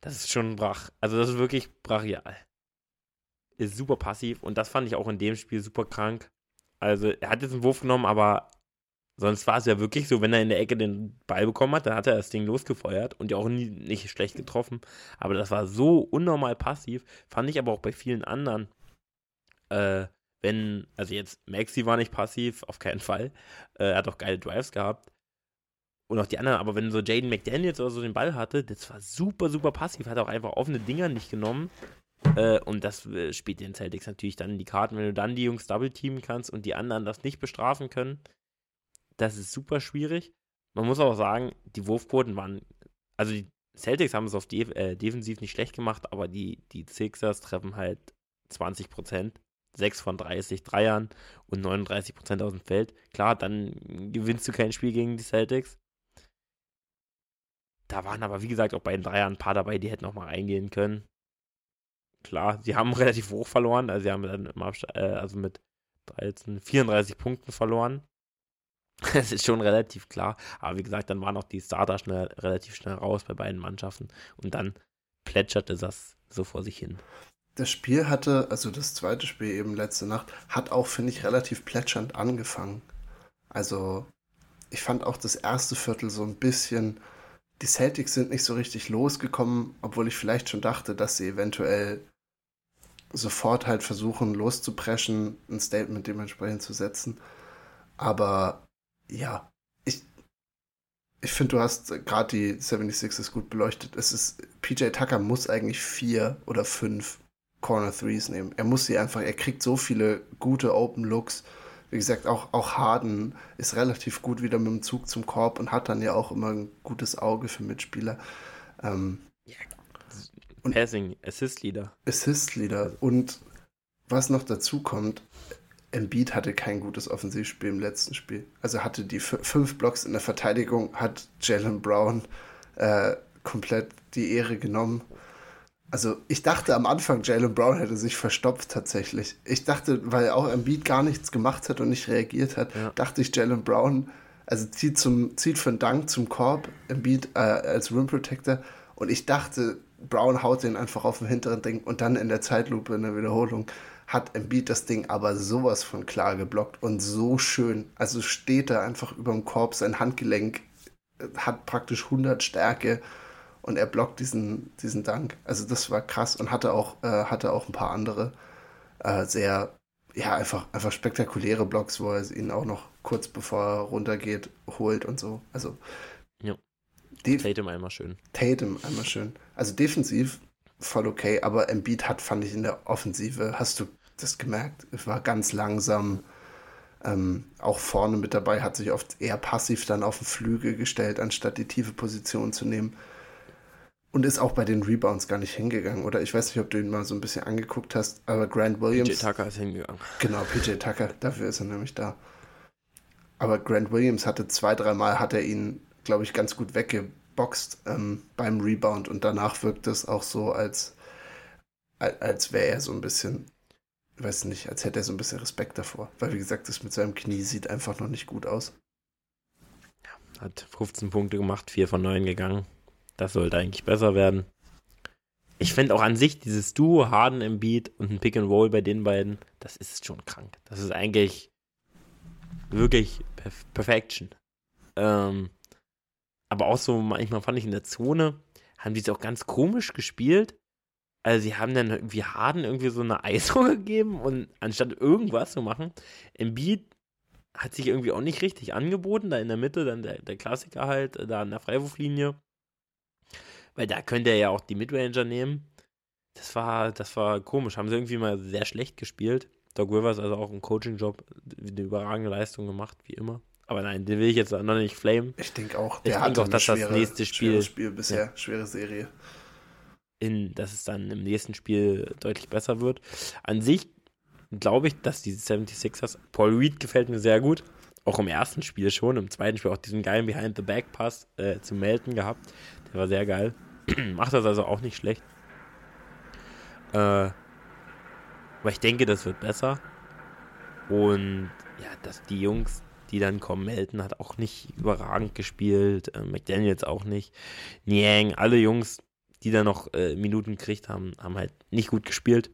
Das ist schon brach. Also das ist wirklich brachial. Ist super passiv und das fand ich auch in dem Spiel super krank. Also er hat jetzt einen Wurf genommen, aber Sonst war es ja wirklich so, wenn er in der Ecke den Ball bekommen hat, dann hat er das Ding losgefeuert und ja auch nie, nicht schlecht getroffen. Aber das war so unnormal passiv, fand ich aber auch bei vielen anderen äh, wenn, also jetzt Maxi war nicht passiv, auf keinen Fall. Äh, er hat auch geile Drives gehabt. Und auch die anderen, aber wenn so Jaden McDaniels oder so den Ball hatte, das war super, super passiv, hat auch einfach offene Dinger nicht genommen. Äh, und das äh, spielt den Celtics natürlich dann in die Karten, wenn du dann die Jungs double teamen kannst und die anderen das nicht bestrafen können. Das ist super schwierig. Man muss auch sagen, die Wurfquoten waren, also die Celtics haben es auf def äh, defensiv nicht schlecht gemacht, aber die, die Sixers treffen halt 20 Prozent. 6 von 30 Dreiern und 39 Prozent aus dem Feld. Klar, dann gewinnst du kein Spiel gegen die Celtics. Da waren aber, wie gesagt, auch bei den Dreiern ein paar dabei, die hätten auch mal reingehen können. Klar, sie haben (laughs) relativ hoch verloren, also sie haben dann im äh, also mit 13, 34 Punkten verloren. (laughs) Das ist schon relativ klar. Aber wie gesagt, dann waren auch die Starter schnell, relativ schnell raus bei beiden Mannschaften. Und dann plätscherte das so vor sich hin. Das Spiel hatte, also das zweite Spiel eben letzte Nacht, hat auch, finde ich, relativ plätschernd angefangen. Also, ich fand auch das erste Viertel so ein bisschen. Die Celtics sind nicht so richtig losgekommen, obwohl ich vielleicht schon dachte, dass sie eventuell sofort halt versuchen loszupreschen, ein Statement dementsprechend zu setzen. Aber ja, ich, ich finde, du hast gerade die 76ers gut beleuchtet. Es ist, PJ Tucker muss eigentlich vier oder fünf Corner Threes nehmen. Er muss sie einfach, er kriegt so viele gute Open Looks. Wie gesagt, auch, auch Harden ist relativ gut wieder mit dem Zug zum Korb und hat dann ja auch immer ein gutes Auge für Mitspieler. Ähm, ja. Passing, Assist Leader. Assist Leader. Und was noch dazu kommt, Embiid hatte kein gutes Offensivspiel im letzten Spiel. Also hatte die fünf Blocks in der Verteidigung, hat Jalen Brown äh, komplett die Ehre genommen. Also ich dachte am Anfang, Jalen Brown hätte sich verstopft tatsächlich. Ich dachte, weil auch Embiid gar nichts gemacht hat und nicht reagiert hat, ja. dachte ich, Jalen Brown, also zieht, zum, zieht für einen Dank zum Korb, Embiid äh, als Rim Protector und ich dachte, Brown haut den einfach auf den hinteren Ding und dann in der Zeitlupe in der Wiederholung hat Embiid das Ding aber sowas von klar geblockt und so schön. Also steht er einfach über dem Korb, sein Handgelenk hat praktisch 100 Stärke und er blockt diesen, diesen Dank. Also das war krass und hatte auch, äh, hatte auch ein paar andere äh, sehr, ja, einfach, einfach spektakuläre Blocks, wo er ihn auch noch kurz bevor er runtergeht, holt und so. Also ja. Tatum einmal schön. Tatum einmal schön. Also defensiv voll okay, aber Embiid hat, fand ich, in der Offensive, hast du das gemerkt? Es war ganz langsam. Ähm, auch vorne mit dabei, hat sich oft eher passiv dann auf den Flügel gestellt, anstatt die tiefe Position zu nehmen. Und ist auch bei den Rebounds gar nicht hingegangen. Oder ich weiß nicht, ob du ihn mal so ein bisschen angeguckt hast, aber Grant Williams. PJ Tucker ist hingegangen. Genau, PJ Tucker, dafür ist er nämlich da. Aber Grant Williams hatte zwei, dreimal, hat er ihn, glaube ich, ganz gut wegge boxt ähm, beim Rebound und danach wirkt es auch so, als, als wäre er so ein bisschen, weiß nicht, als hätte er so ein bisschen Respekt davor. Weil, wie gesagt, das mit seinem Knie sieht einfach noch nicht gut aus. Hat 15 Punkte gemacht, 4 von 9 gegangen. Das sollte eigentlich besser werden. Ich finde auch an sich dieses Duo Harden im Beat und ein Pick and Roll bei den beiden, das ist schon krank. Das ist eigentlich wirklich Perf Perfection. Ähm, aber auch so, manchmal fand ich in der Zone, haben die es auch ganz komisch gespielt. Also sie haben dann irgendwie Harden irgendwie so eine (laughs) ISO gegeben und anstatt irgendwas zu machen, Embiid hat sich irgendwie auch nicht richtig angeboten, da in der Mitte, dann der, der Klassiker halt, da an der Freiwurflinie. Weil da könnte er ja auch die Midranger nehmen. Das war, das war komisch. Haben sie irgendwie mal sehr schlecht gespielt. Doc Rivers also auch einen Coaching-Job, eine überragende Leistung gemacht, wie immer. Aber nein, den will ich jetzt noch nicht flamen. Ich denke auch, der ich denke auch, dass schwere, das nächste Spiel. Spiel bisher, ja. schwere Serie. In, dass es dann im nächsten Spiel deutlich besser wird. An sich glaube ich, dass die 76ers, Paul Reed gefällt mir sehr gut. Auch im ersten Spiel schon, im zweiten Spiel auch diesen geilen Behind-the-Back-Pass äh, zu Melton gehabt. Der war sehr geil. (clears throat) Macht das also auch nicht schlecht. Äh, aber ich denke, das wird besser. Und ja, dass die Jungs die dann kommen. Melton hat auch nicht überragend gespielt, äh, McDaniels auch nicht. Niang, alle Jungs, die da noch äh, Minuten gekriegt haben, haben halt nicht gut gespielt.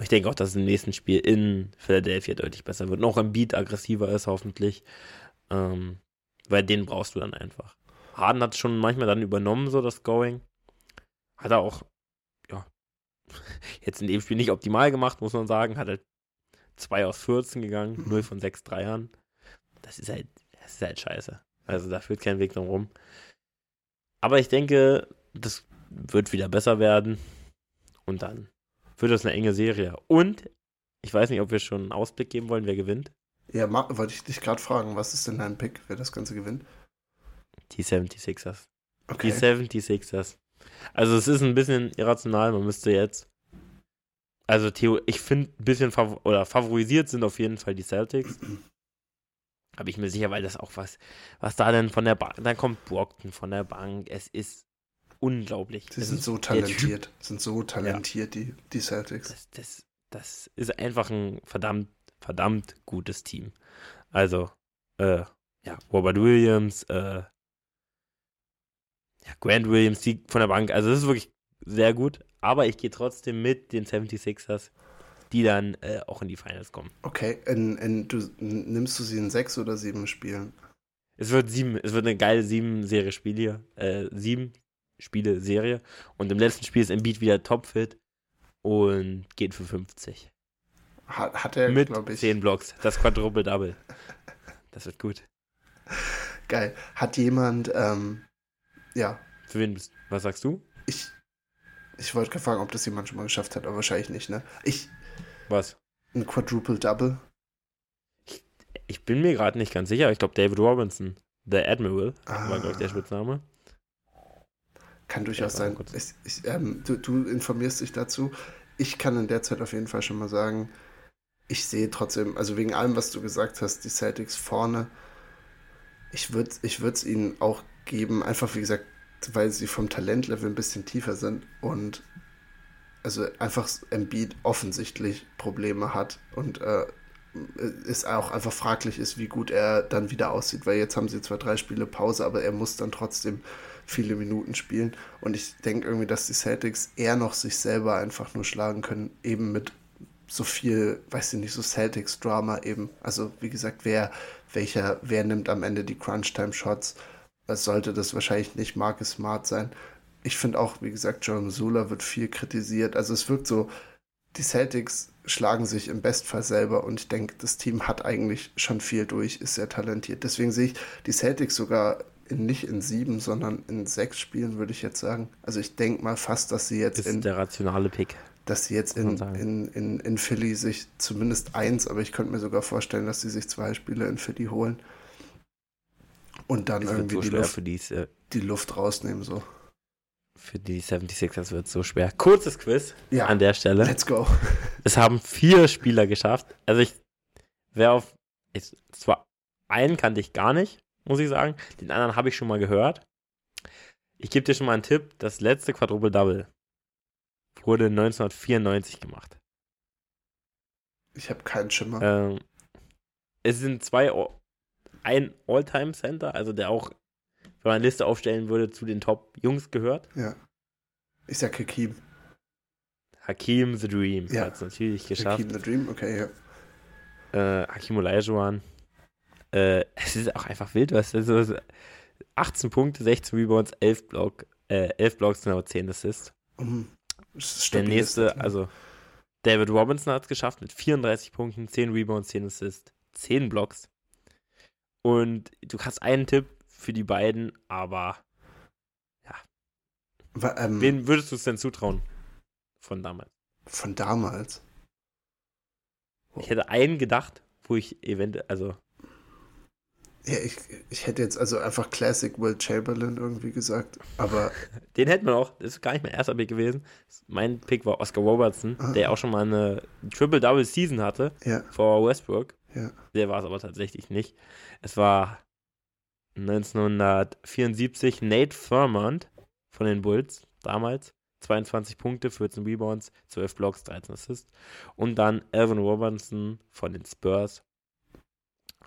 Ich denke auch, dass es im nächsten Spiel in Philadelphia deutlich besser wird. Noch ein Beat aggressiver ist, hoffentlich. Ähm, weil den brauchst du dann einfach. Harden hat schon manchmal dann übernommen, so das Going. Hat er auch, ja, (laughs) jetzt in dem Spiel nicht optimal gemacht, muss man sagen. Hat er 2 aus 14 gegangen, 0 von 6 Dreiern. Das ist halt, das ist halt scheiße. Also da führt kein Weg drum rum. Aber ich denke, das wird wieder besser werden. Und dann wird das eine enge Serie. Und ich weiß nicht, ob wir schon einen Ausblick geben wollen, wer gewinnt. Ja, wollte ich dich gerade fragen, was ist denn dein Pick, wer das Ganze gewinnt? Die 76ers. Die Okay. 76ers. Also es ist ein bisschen irrational, man müsste jetzt. Also Theo, ich finde ein bisschen fav oder favorisiert sind auf jeden Fall die Celtics. (clears throat) Aber ich mir sicher, weil das auch was, was da denn von der Bank, dann kommt Brockton von der Bank. Es ist unglaublich. Sie sind so talentiert, sind so talentiert, die, die Celtics. Das, das, das ist einfach ein verdammt, verdammt gutes Team. Also, äh, ja, Robert Williams, äh, ja, Grant Williams, die von der Bank. Also, das ist wirklich sehr gut. Aber ich gehe trotzdem mit den 76ers, die dann äh, auch in die Finals kommen. Okay, in, in, du, nimmst du sie in sechs oder sieben Spielen? Es wird sieben, es wird eine geile sieben Serie Spiele hier, äh, sieben Spiele Serie. Und im letzten Spiel ist Embiid wieder topfit und geht für 50. Hat, hat er, mit ich, 10 Blocks. Das Quadruple Double. (laughs) Das wird gut. geil. Hat jemand, ähm, ja, Für wen bist Was sagst du? ich, ich wollte gerade fragen, ob das jemand schon mal geschafft hat, aber wahrscheinlich nicht, ne? Ich, Was? ein Quadruple-Double. Ich bin mir gerade nicht ganz sicher. Ich glaube, David Robinson, The Admiral, Ah. war, glaube ich, der Spitzname. Kann durchaus Ja, sein. Ich, ich, ähm, du, du informierst dich dazu. Ich kann in der Zeit auf jeden Fall schon mal sagen, ich sehe trotzdem, also wegen allem, was du gesagt hast, die Celtics vorne. Ich würde ich es ihnen auch geben, einfach wie gesagt, weil sie vom Talentlevel ein bisschen tiefer sind und also einfach Embiid offensichtlich Probleme hat und äh, es auch einfach fraglich ist, wie gut er dann wieder aussieht, weil jetzt haben sie zwar drei Spiele Pause, aber er muss dann trotzdem viele Minuten spielen und ich denke irgendwie, dass die Celtics eher noch sich selber einfach nur schlagen können, eben mit so viel, weiß ich nicht, so Celtics-Drama eben. Also wie gesagt, wer, welcher, wer nimmt am Ende die Crunch-Time-Shots? Sollte das wahrscheinlich nicht Marcus Smart sein. Ich finde auch, wie gesagt, Joe Mazzulla wird viel kritisiert. Also es wirkt so, die Celtics schlagen sich im Bestfall selber und ich denke, das Team hat eigentlich schon viel durch, ist sehr talentiert. Deswegen sehe ich die Celtics sogar in, nicht in sieben, sondern in sechs Spielen, würde ich jetzt sagen. Also ich denke mal fast, dass sie jetzt Ist in der rationale Pick. dass sie jetzt in, in, in, in Philly sich zumindest eins, aber ich könnte mir sogar vorstellen, dass sie sich zwei Spiele in Philly holen und dann Es irgendwie so die Luft, die, äh, die Luft rausnehmen. So. Für die 76ers wird so schwer. Kurzes Quiz Ja, an der Stelle. let's go. (laughs) Es haben vier Spieler geschafft. Also ich wäre auf. Ich, zwar einen kannte ich gar nicht, muss ich sagen. Den anderen habe ich schon mal gehört. Ich gebe dir schon mal einen Tipp. Das letzte Quadruple Double wurde 1994 gemacht. Ich habe keinen Schimmer. Ähm, es sind zwei, ein All-Time-Center, also der auch, wenn man eine Liste aufstellen würde, zu den Top-Jungs gehört. Ja. Ich sag Hakim. Hakim the Dream Ja. hat es natürlich geschafft. Hakim the Dream, okay, ja. äh, Hakim Olajuwon. Äh, es ist auch einfach wild, was also 18 Punkte, 16 Rebounds, 11 Block, äh, 11 Blocks aber 10 Assists. Mhm. Ist Der nächste, Team. also David Robinson hat es geschafft mit 34 Punkten, 10 Rebounds, 10 Assists, 10 Blocks. Und du hast einen Tipp für die beiden, aber Wa- ähm, wen würdest du es denn zutrauen von damals? Von damals. Ich hätte einen gedacht, wo ich eventuell, also Ja, ich, ich hätte jetzt also einfach Classic Will Chamberlain irgendwie gesagt, aber (laughs) Den hätten wir auch, das ist gar nicht mein erster Pick gewesen. Mein Pick war Oscar Robertson, Ah. der auch schon mal eine Triple-Double-Season hatte ja, vor Westbrook. ja. Der war es aber tatsächlich nicht. Es war 1974 Nate Thurmond von den Bulls damals. 22 Punkte, 14 Rebounds, 12 Blocks, 13 Assists. Und dann Alvin Robinson von den Spurs.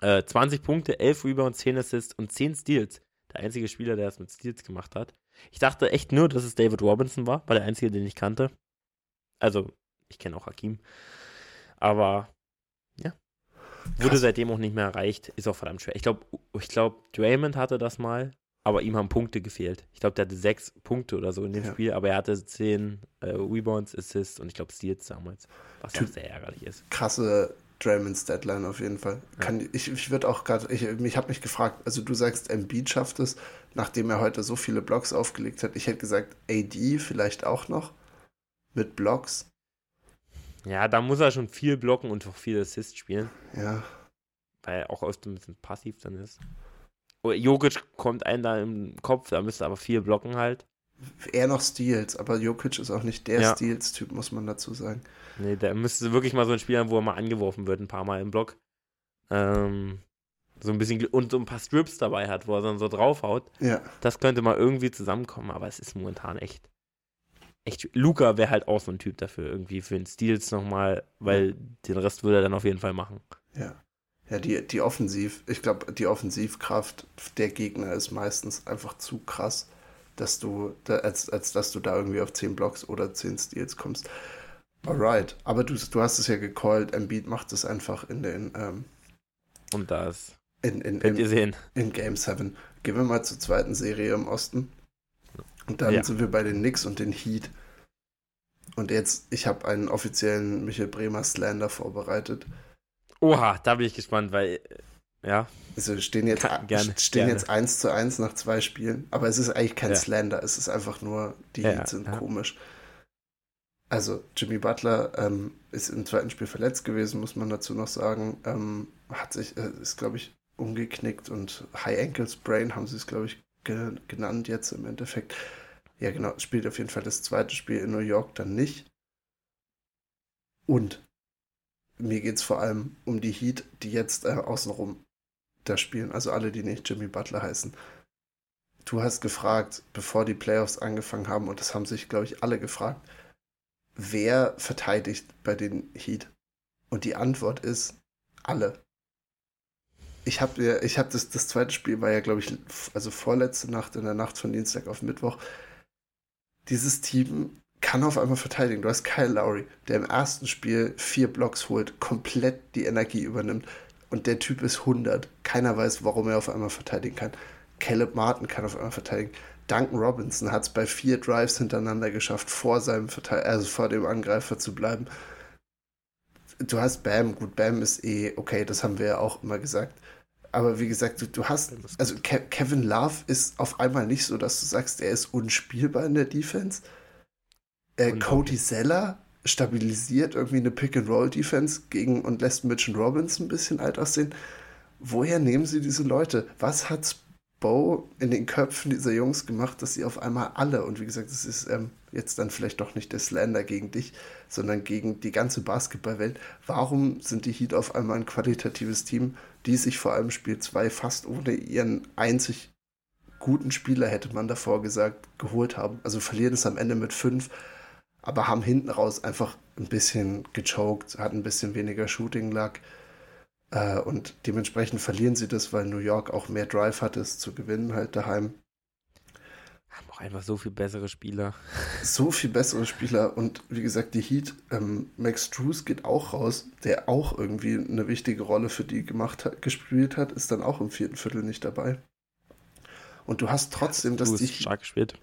Äh, 20 Punkte, 11 Rebounds, 10 Assists und 10 Steals. Der einzige Spieler, der es mit Steals gemacht hat. Ich dachte echt nur, dass es David Robinson war, war der einzige, den ich kannte. Also, ich kenne auch Hakim. Aber, ja. Wurde Krass. seitdem auch nicht mehr erreicht. Ist auch verdammt schwer. Ich glaube, ich glaub, Draymond hatte das mal, aber ihm haben Punkte gefehlt. Ich glaube, der hatte sechs Punkte oder so in dem Ja. Spiel, aber er hatte zehn äh, Rebounds, Assists und ich glaube Steals damals. Was Typ- sehr ärgerlich ist. krasse Draymonds Deadline auf jeden Fall. Kann, ich ich würde auch gerade, ich, ich habe mich gefragt, also du sagst, Embiid schafft es, nachdem er heute so viele Blocks aufgelegt hat. Ich hätte gesagt, AD vielleicht auch noch mit Blocks. Ja, da muss er schon viel blocken und auch viel Assist spielen. Ja. Weil er auch oft ein bisschen passiv dann ist. Oh, Jokic kommt einem da im Kopf, da müsste aber viel blocken halt. Eher noch Steals, aber Jokic ist auch nicht der Ja. Steals-Typ, muss man dazu sagen. Nee, der müsste wirklich mal so ein Spiel haben, wo er mal angeworfen wird, ein paar Mal im Block. Ähm, so ein bisschen und so ein paar Strips dabei hat, wo er dann so draufhaut. Ja, Das könnte mal irgendwie zusammenkommen, aber es ist momentan echt. Echt. Luca wäre halt auch so ein Typ dafür, irgendwie für den Steals nochmal, weil den Rest würde er dann auf jeden Fall machen. ja. Ja, die, die Offensiv, ich glaube, die Offensivkraft der Gegner ist meistens einfach zu krass, dass du, da, als, als dass du da irgendwie auf 10 Blocks oder 10 Steals kommst. Alright, aber du, du hast es ja gecallt, Embiid macht es einfach in den, ähm, Und das in, in, könnt ihr in, sehen. in Game 7. Gehen wir mal zur zweiten Serie im Osten. Und dann Ja. sind wir bei den Knicks und den Heat. Und jetzt, ich habe einen offiziellen Michael Bremer Slander vorbereitet. Oha, da bin ich gespannt, weil, äh, ja, Also stehen jetzt, Kann- gerne, stehen gerne. jetzt 1 zu 1 nach zwei Spielen. Aber es ist eigentlich kein Ja. Slander, es ist einfach nur, die Ja, Heat sind ja. komisch. Also Jimmy Butler ähm, ist im zweiten Spiel verletzt gewesen, muss man dazu noch sagen. Ähm, hat sich, äh, ist glaube ich umgeknickt und High Ankle Sprain haben sie es glaube ich ge genannt jetzt im Endeffekt. Ja genau, spielt auf jeden Fall das zweite Spiel in New York dann nicht. Und mir geht es vor allem um die Heat, die jetzt äh, außenrum da spielen, also alle, die nicht Jimmy Butler heißen. Du hast gefragt, bevor die Playoffs angefangen haben, und das haben sich, glaube ich, alle gefragt, wer verteidigt bei den Heat? Und die Antwort ist alle. Ich habe ich habe das, das zweite Spiel war ja, glaube ich, also vorletzte Nacht, in der Nacht von Dienstag auf Mittwoch. Dieses Team kann auf einmal verteidigen. Du hast Kyle Lowry, der im ersten Spiel vier Blocks holt, komplett die Energie übernimmt. Und der Typ ist 100. Keiner weiß, warum er auf einmal verteidigen kann. Caleb Martin kann auf einmal verteidigen. Duncan Robinson hat es bei vier Drives hintereinander geschafft, vor seinem Verteid also vor dem Angreifer zu bleiben. Du hast Bam, gut, Bam ist eh, okay, das haben wir ja auch immer gesagt. Aber wie gesagt, du, du hast, also Ke Kevin Love ist auf einmal nicht so, dass du sagst, er ist unspielbar in der Defense. Äh. Cody Zeller stabilisiert irgendwie eine Pick-and-Roll-Defense gegen und lässt Mitch Robbins ein bisschen alt aussehen. Woher nehmen sie diese Leute? Was hat Bo in den Köpfen dieser Jungs gemacht, dass sie auf einmal alle, und wie gesagt, das ist ähm, jetzt dann vielleicht doch nicht der Slander gegen dich, sondern gegen die ganze Basketballwelt. Warum sind die Heat auf einmal ein qualitatives Team, die sich vor allem Spiel 2 fast ohne ihren einzig guten Spieler, hätte man davor gesagt, geholt haben? Also verlieren es am Ende mit 5, aber haben hinten raus einfach ein bisschen gechoked, hatten ein bisschen weniger Shooting Luck. Äh, und dementsprechend verlieren sie das, weil New York auch mehr Drive hat, es zu gewinnen, halt daheim. Haben auch einfach so viel bessere Spieler. (laughs) So viel bessere Spieler und wie gesagt, die Heat, ähm, Max Drews geht auch raus, der auch irgendwie eine wichtige Rolle für die gemacht hat, gespielt hat, ist dann auch im vierten Viertel nicht dabei. Und du hast trotzdem, dass die hast stark gespielt.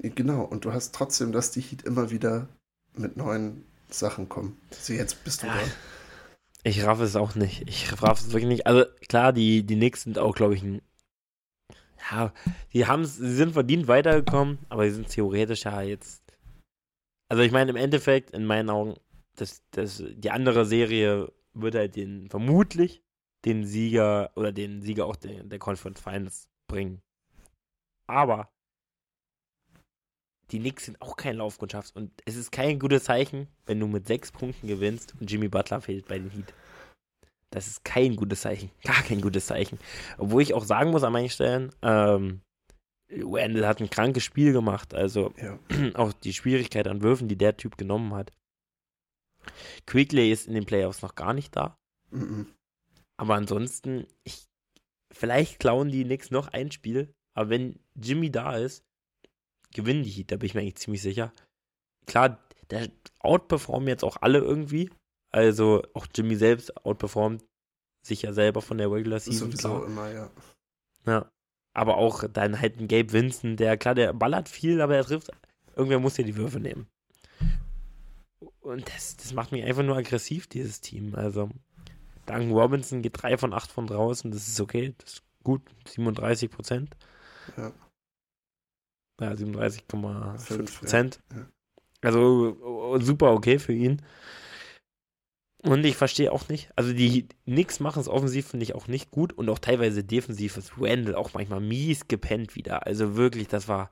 Genau, und du hast trotzdem, dass die Heat immer wieder mit neuen Sachen kommen. Also jetzt bist du Ja. da. Ich raff es auch nicht. Ich raff es wirklich nicht. Also klar, die, die Knicks sind auch, glaube ich, ein. Ja, die haben sie sind verdient weitergekommen, aber die sind theoretisch ja jetzt. Also ich meine, im Endeffekt, in meinen Augen, das, das, die andere Serie wird halt den vermutlich den Sieger oder den Sieger auch der, der Conference Finals bringen. Aber die Knicks sind auch keine Laufkundschaft und es ist kein gutes Zeichen, wenn du mit sechs Punkten gewinnst und Jimmy Butler fehlt bei den Heat. Das ist kein gutes Zeichen. (laughs) Gar kein gutes Zeichen. Obwohl ich auch sagen muss an manchen Stellen, ähm, Wendell hat ein krankes Spiel gemacht. Also Ja. (clears throat) auch die Schwierigkeit an Würfen, die der Typ genommen hat. Quigley ist in den Playoffs noch gar nicht da. Mhm. Aber ansonsten, ich, vielleicht klauen die Knicks noch ein Spiel. Aber wenn Jimmy da ist, gewinnen die Heat, da bin ich mir eigentlich ziemlich sicher. Klar, der outperformen jetzt auch alle irgendwie. Also auch Jimmy selbst outperformt sich ja selber von der Regular Season. Sowieso immer, ja. Ja. Aber auch dann halt ein Gabe Vincent, der, klar, der ballert viel, aber er trifft. Irgendwer muss ja die Würfe nehmen. und das, das macht mich einfach nur aggressiv, dieses Team. Also, Duncan Robinson geht 3 von 8 von draußen, das ist okay, das ist gut, 37 Prozent. Ja. Ja, 37,5 Fünf, Prozent. ja. Also super okay für ihn. Und ich verstehe auch nicht, also die Knicks machen es offensiv, finde ich auch nicht gut und auch teilweise defensiv ist Randall auch manchmal mies gepennt wieder. Also wirklich, das war,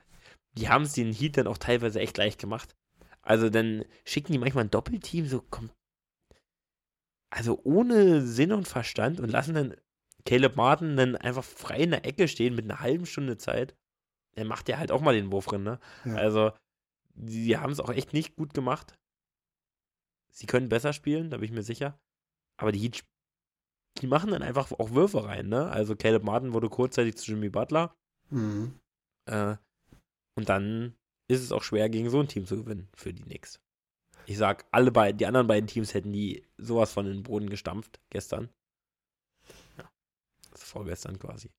die haben es den Heat dann auch teilweise echt leicht gemacht. Also dann schicken die manchmal ein Doppelteam so, komm, also ohne Sinn und Verstand und lassen dann Caleb Martin dann einfach frei in der Ecke stehen mit einer halben Stunde Zeit. Dann macht der halt auch mal den Wurf drin, ne? Ja. Also, die haben es auch echt nicht gut gemacht. Sie können besser spielen, da bin ich mir sicher. Aber die Heat, die machen dann einfach auch Würfe rein, ne? Also Caleb Martin wurde kurzzeitig zu Jimmy Butler. Mhm. Äh, und dann ist es auch schwer, gegen so ein Team zu gewinnen für die Knicks. Ich sag, alle beiden, die anderen beiden Teams hätten die sowas von den Boden gestampft gestern. Ja. Das ist vorgestern quasi.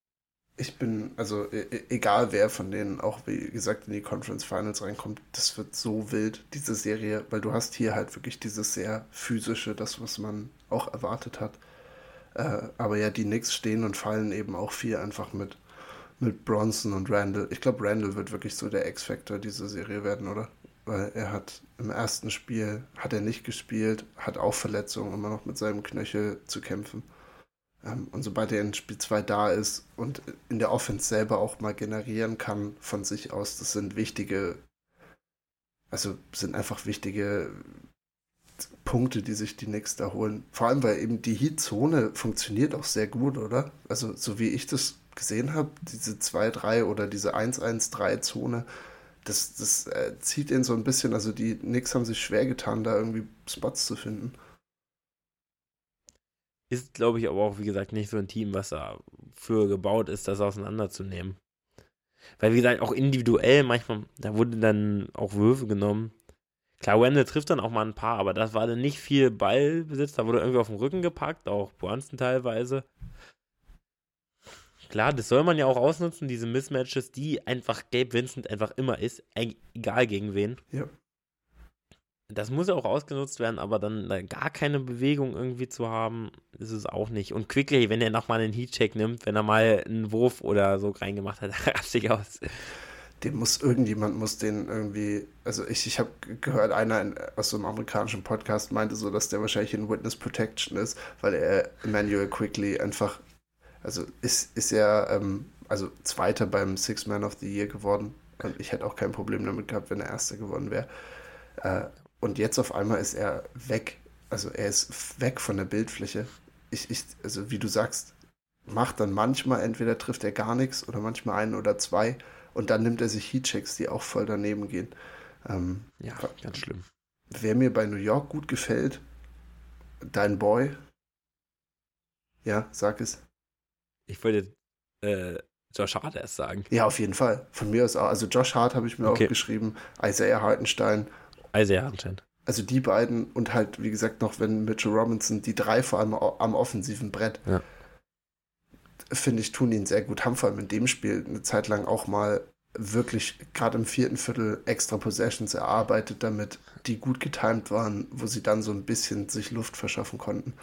Ich bin, also e e- egal wer von denen auch, wie gesagt, in die Conference Finals reinkommt, das wird so wild, diese Serie, weil du hast hier halt wirklich dieses sehr physische, das, was man auch erwartet hat. Äh, aber ja, die Knicks stehen und fallen eben auch viel einfach mit, mit Bronson und Randall. Ich glaube, Randall wird wirklich so der X-Factor dieser Serie werden, oder? Weil er hat im ersten Spiel, hat er nicht gespielt, hat auch Verletzungen, immer noch mit seinem Knöchel zu kämpfen. Ähm, und sobald er in Spiel 2 da ist und in der Offense selber auch mal generieren kann von sich aus, das sind wichtige, also sind einfach wichtige Punkte, die sich die Knicks da holen. Vor allem, weil eben die Heat-Zone funktioniert auch sehr gut, oder? Also, so wie ich das gesehen habe, diese 2-3 oder diese 1-1-3-Zone, das, das äh, zieht ihn so ein bisschen, also die Knicks haben sich schwer getan, da irgendwie Spots zu finden. Ist, glaube ich, aber auch, wie gesagt, nicht so ein Team, was dafür gebaut ist, das auseinanderzunehmen. Weil, wie gesagt, auch individuell manchmal, da wurde dann auch Würfe genommen. Klar, Wendell trifft dann auch mal ein paar, aber das war dann nicht viel Ballbesitz. Da wurde irgendwie auf den Rücken gepackt, auch Brunson teilweise. Klar, das soll man ja auch ausnutzen, diese Mismatches, die einfach Gabe Vincent einfach immer ist, egal gegen wen. Ja. Das muss ja auch ausgenutzt werden, aber dann da gar keine Bewegung irgendwie zu haben, ist es auch nicht. Und Quickly, wenn er nochmal einen Heatcheck nimmt, wenn er mal einen Wurf oder so reingemacht hat, (laughs) raste ich aus. Den muss irgendjemand muss den irgendwie, also ich, ich habe gehört, einer in, aus so einem amerikanischen Podcast meinte so, dass der wahrscheinlich in Witness Protection ist, weil er Emmanuel Quickly einfach, also ist, ist er, ähm, also Zweiter beim Six Man of the Year geworden und ich hätte auch kein Problem damit gehabt, wenn er Erster geworden wäre. Äh, und jetzt auf einmal ist er weg, also er ist weg von der Bildfläche. Ich, ich, also wie du sagst, macht dann manchmal, entweder trifft er gar nichts oder manchmal einen oder zwei und dann nimmt er sich Heatchecks, die auch voll daneben gehen. Ähm, Ja, ganz schlimm. wer mir bei New York gut gefällt, dein Boy. Ja, sag es. Ich wollte äh, Josh Hart erst sagen. Ja, auf jeden Fall. Von mir aus auch. Also Josh Hart habe ich mir Okay. aufgeschrieben, Isaiah Hartenstein. Isaiah Hartenstein. Also die beiden und halt, wie gesagt, noch wenn Mitchell Robinson, die drei vor allem am offensiven Brett, Ja. finde ich, tun ihn sehr gut. Haben vor allem in dem Spiel eine Zeit lang auch mal wirklich gerade im vierten Viertel extra Possessions erarbeitet, damit die gut getimed waren, wo sie dann so ein bisschen sich Luft verschaffen konnten.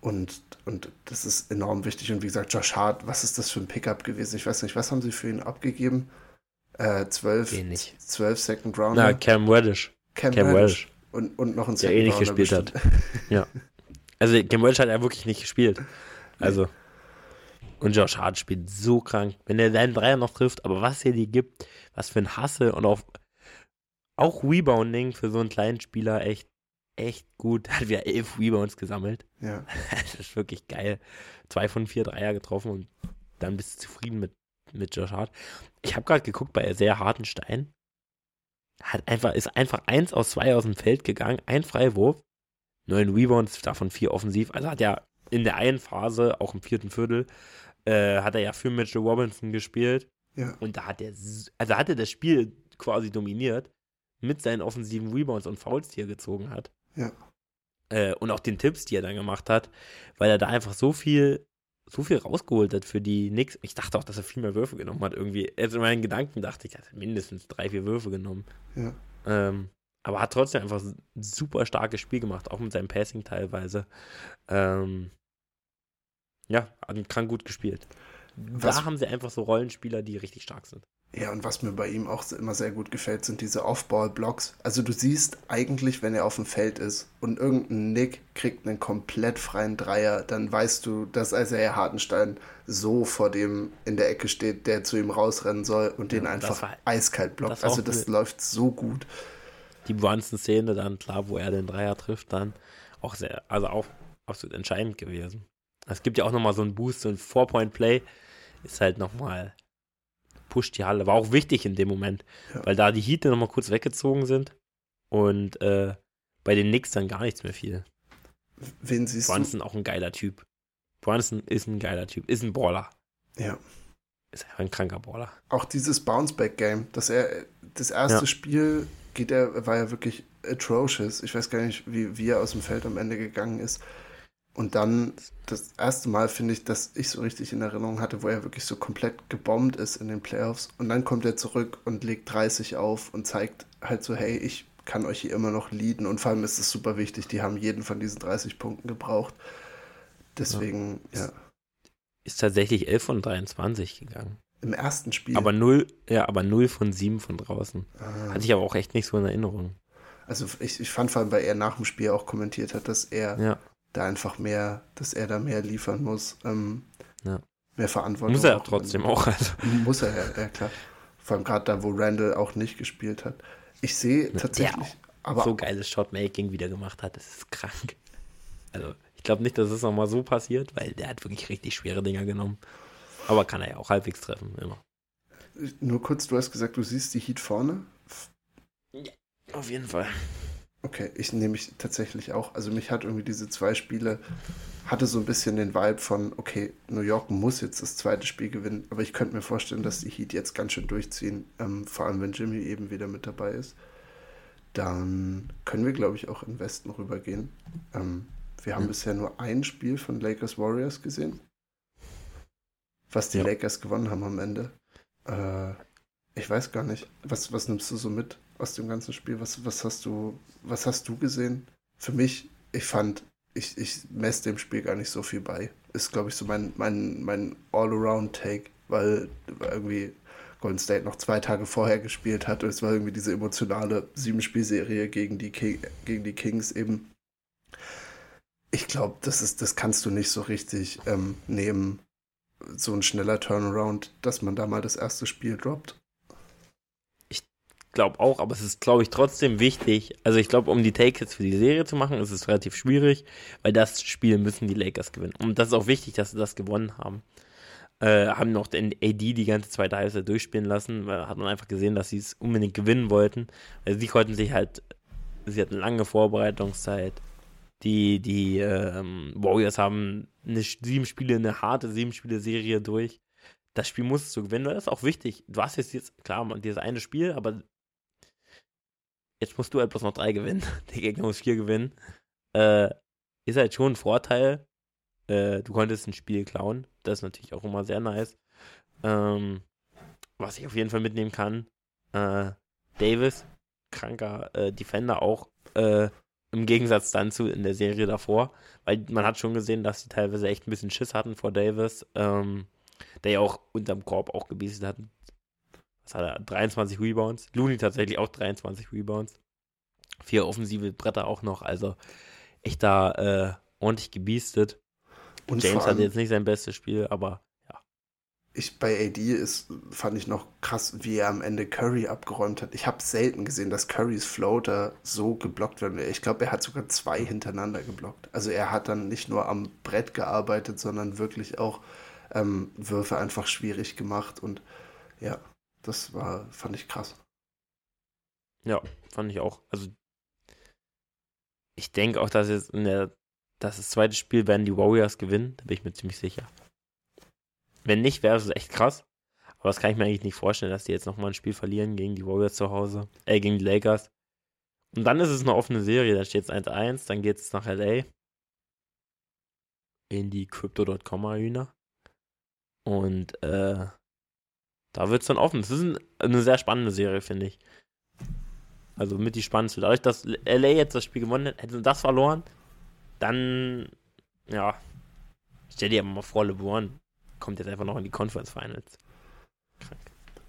Und, und das ist enorm wichtig. Und wie gesagt, Josh Hart, was ist das für ein Pickup gewesen? Ich weiß nicht, was haben sie für ihn abgegeben? Äh, 12, Wenig. 12 Second Rounder. Na, Cam Reddish. Cam, Cam Reddish. Reddish. Und, und noch ein Der eh nicht Rounder gespielt hat. bestimmt. (laughs) Ja. Also Cam Reddish hat ja wirklich nicht gespielt. Also. Und Josh Hart spielt so krank. Wenn er seinen Dreier noch trifft, aber was er dir gibt, was für ein Hasse und auch, auch Rebounding für so einen kleinen Spieler echt, echt gut. Hat wieder elf Rebounds gesammelt. Ja. (laughs) Das ist wirklich geil. Zwei von vier Dreier getroffen und dann bist du zufrieden mit, mit Josh Hart. Ich habe gerade geguckt bei sehr harten Stein. Hat einfach, ist einfach eins aus zwei aus dem Feld gegangen, ein Freiwurf, neun Rebounds, davon vier offensiv. Also hat er in der einen Phase, auch im vierten Viertel, äh, hat er ja für Mitchell Robinson gespielt. Ja. Und da hat er, also hat er das Spiel quasi dominiert mit seinen offensiven Rebounds und Fouls, die er gezogen hat. Ja. Äh, und auch den Tipps, die er dann gemacht hat, weil er da einfach so viel, so viel rausgeholt hat für die Knicks. Ich dachte auch, dass er viel mehr Würfe genommen hat irgendwie. Also in meinen Gedanken dachte ich, er hat mindestens drei, vier Würfe genommen. Ja. Ähm, aber hat trotzdem einfach ein super starkes Spiel gemacht, auch mit seinem Passing teilweise. Ähm, ja, kann gut gespielt. Was, da haben sie einfach so Rollenspieler, die richtig stark sind. Ja, und was mir bei ihm auch immer sehr gut gefällt, sind diese Off-Ball-Blocks. Also du siehst eigentlich, wenn er auf dem Feld ist und irgendein Nick kriegt einen komplett freien Dreier, dann weißt du, dass Isaiah Hartenstein so vor dem in der Ecke steht, der zu ihm rausrennen soll und ja, den einfach war, eiskalt blockt. Das also das läuft so gut. Die Brunson-Szene dann, klar, wo er den Dreier trifft, dann auch sehr, also auch absolut entscheidend gewesen. Es gibt ja auch nochmal so einen Boost, so ein Four-Point-Play ist halt nochmal pusht die Halle. War auch wichtig in dem Moment, ja. weil da die Heat nochmal kurz weggezogen sind und äh, bei den Knicks dann gar nichts mehr fiel. Wen siehst Brunson du? auch ein geiler Typ. Brunson ist ein geiler Typ, ist ein Baller. Ja. Ist einfach ein kranker Baller. Auch dieses Bounceback-Game, dass er das erste ja. Spiel geht er, war ja wirklich atrocious. Ich weiß gar nicht, wie, wie er aus dem Feld am Ende gegangen ist. Und dann das erste Mal, finde ich, dass ich so richtig in Erinnerung hatte, wo er wirklich so komplett gebombt ist in den Playoffs. Und dann kommt er zurück und legt 30 auf und zeigt halt so, hey, ich kann euch hier immer noch leaden. Und vor allem ist es super wichtig, die haben jeden von diesen 30 Punkten gebraucht. Deswegen, ja. ja. Ist tatsächlich 11 von 23 gegangen. Im ersten Spiel. Aber 0, ja, aber 0 von 7 von draußen. Ah. Hatte ich aber auch echt nicht so in Erinnerung. Also ich, ich fand vor allem, weil er nach dem Spiel auch kommentiert hat, dass er ja da einfach mehr, dass er da mehr liefern muss. Ähm, ja. Mehr Verantwortung. Muss er auch trotzdem auch. Also. Muss er, ja, ja klar. Vor allem gerade da, wo Randall auch nicht gespielt hat. Ich sehe tatsächlich. aber so geiles Shotmaking wieder gemacht hat, das ist krank. Also, ich glaube nicht, dass es nochmal so passiert, weil der hat wirklich richtig schwere Dinger genommen. Aber kann er ja auch halbwegs treffen, immer. Nur kurz, du hast gesagt, du siehst die Heat vorne. Ja, auf jeden Fall. Okay, ich nehme mich tatsächlich auch. Also mich hat irgendwie diese zwei Spiele, hatte so ein bisschen den Vibe von, okay, New York muss jetzt das zweite Spiel gewinnen, aber ich könnte mir vorstellen, dass die Heat jetzt ganz schön durchziehen, ähm, vor allem wenn Jimmy eben wieder mit dabei ist. Dann können wir, glaube ich, auch in Westen rübergehen. Ähm, wir haben mhm. bisher nur ein Spiel von Lakers Warriors gesehen, was die ja. Lakers gewonnen haben am Ende. Äh, ich weiß gar nicht. Was, was nimmst du so mit? Aus dem ganzen Spiel? Was, was hast du, was hast du gesehen? Für mich, ich fand, ich, ich messe dem Spiel gar nicht so viel bei. Ist, glaube ich, so mein, mein, mein All-Around-Take, weil irgendwie Golden State noch zwei Tage vorher gespielt hat und es war irgendwie diese emotionale Sieben-Spielserie gegen die, gegen die Kings eben. Ich glaube, das das kannst du nicht so richtig ähm, nehmen, so ein schneller Turnaround, dass man da mal das erste Spiel droppt glaube auch, aber es ist, glaube ich, trotzdem wichtig. Also ich glaube, um die Take-Hits für die Serie zu machen, ist es relativ schwierig, weil das Spiel müssen die Lakers gewinnen. Und das ist auch wichtig, dass sie das gewonnen haben. Äh, haben noch den AD die ganze zweite Halbzeit durchspielen lassen, weil hat man einfach gesehen, dass sie es unbedingt gewinnen wollten. Also sie konnten sich halt, sie hatten lange Vorbereitungszeit. Die, die ähm, Warriors haben eine sieben Spiele, eine harte sieben Spiele Serie durch das Spiel musst du gewinnen. Das ist auch wichtig. Du hast jetzt, jetzt klar, dieses eine Spiel, aber jetzt musst du halt bloß noch drei gewinnen. (laughs) Der Gegner muss vier gewinnen. Äh, ist halt schon ein Vorteil. Äh, du konntest ein Spiel klauen. Das ist natürlich auch immer sehr nice. Ähm, was ich auf jeden Fall mitnehmen kann. Äh, Davis, kranker äh, Defender auch. Äh, Im Gegensatz dann zu in der Serie davor. Weil man hat schon gesehen, dass sie teilweise echt ein bisschen Schiss hatten vor Davis. Ähm, der ja auch unterm Korb auch gebieselt hat was hat er, 23 Rebounds. Looney tatsächlich auch 23 Rebounds. Vier offensive Bretter auch noch, also echt da äh, ordentlich gebiestet. Und James hatte jetzt nicht sein bestes Spiel, aber ja. Ich, bei AD ist, fand ich noch krass, wie er am Ende Curry abgeräumt hat. Ich habe selten gesehen, dass Currys Floater so geblockt werden. Ich glaube, er hat sogar zwei hintereinander geblockt. Also er hat dann nicht nur am Brett gearbeitet, sondern wirklich auch ähm, Würfe einfach schwierig gemacht und ja, das war, fand ich krass. Ja, fand ich auch. Also, ich denke auch, dass jetzt in der, dass das zweite Spiel werden die Warriors gewinnen, da bin ich mir ziemlich sicher. Wenn nicht, wäre es echt krass. Aber das kann ich mir eigentlich nicht vorstellen, dass die jetzt nochmal ein Spiel verlieren gegen die Warriors zu Hause, äh, gegen die Lakers. Und dann ist es eine offene Serie, da steht es 1-1, dann geht es nach LA. In die Crypto.com Arena. Und, äh, da wird es dann offen. Es ist eine sehr spannende Serie, finde ich. Also mit die spannendste. Dadurch, dass LA jetzt das Spiel gewonnen hat, hätten sie das verloren, dann, ja, stell dir aber mal vor, LeBron kommt jetzt einfach noch in die Conference Finals. Krank.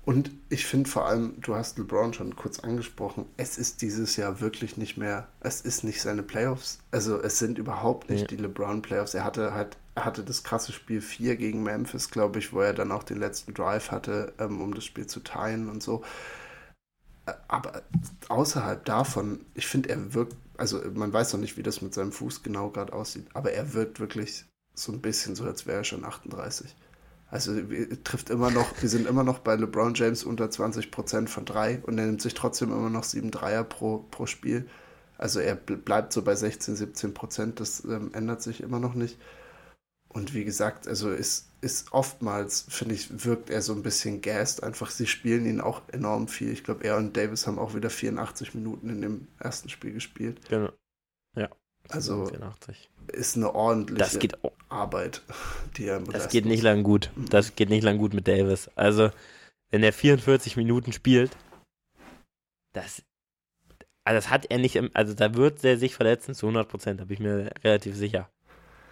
Und ich finde vor allem, du hast LeBron schon kurz angesprochen, es ist dieses Jahr wirklich nicht mehr, es ist nicht seine Playoffs. Also es sind überhaupt nicht ja. die LeBron Playoffs. Er hatte halt, hatte das krasse Spiel 4 gegen Memphis, glaube ich, wo er dann auch den letzten Drive hatte, ähm, um das Spiel zu teilen und so. Aber außerhalb davon, ich finde, er wirkt, also man weiß noch nicht, wie das mit seinem Fuß genau gerade aussieht, aber er wirkt wirklich so ein bisschen so, als wäre er schon 38. Also trifft immer noch, wir sind immer noch bei LeBron James unter 20% von drei und er nimmt sich trotzdem immer noch sieben Dreier pro, pro Spiel. Also er bleibt so bei 16, 17% das ähm, ändert sich immer noch nicht. Und wie gesagt, also ist, ist oftmals, finde ich, wirkt er so ein bisschen gassed. Einfach, sie spielen ihn auch enorm viel. Ich glaube, er und Davis haben auch wieder 84 Minuten in dem ersten Spiel gespielt. Genau. Ja. Also 84. ist eine ordentliche geht, Arbeit, die er Das geht nicht lang gut. Das geht nicht lang gut mit Davis. Also, wenn er 44 Minuten spielt, das, also das hat er nicht, also da wird er sich verletzen zu 100 Prozent, da bin ich mir relativ sicher.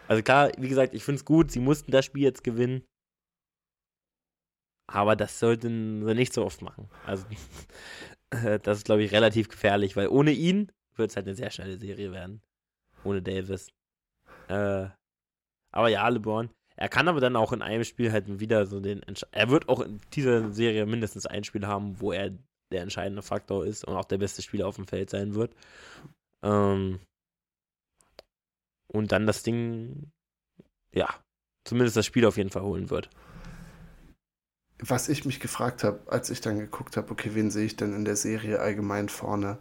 Also klar, wie gesagt, ich finde es gut, sie mussten das Spiel jetzt gewinnen. Aber das sollten sie nicht so oft machen. Also, (laughs) das ist, glaube ich, relativ gefährlich, weil ohne ihn wird es halt eine sehr schnelle Serie werden ohne Davis. Äh, aber ja, LeBron. Er kann aber dann auch in einem Spiel halt wieder so den. Entsch er wird auch in dieser Serie mindestens ein Spiel haben, wo er der entscheidende Faktor ist und auch der beste Spieler auf dem Feld sein wird. Ähm, und dann das Ding, ja, zumindest das Spiel auf jeden Fall holen wird. Was ich mich gefragt habe, als ich dann geguckt habe, okay, wen sehe ich denn in der Serie allgemein vorne?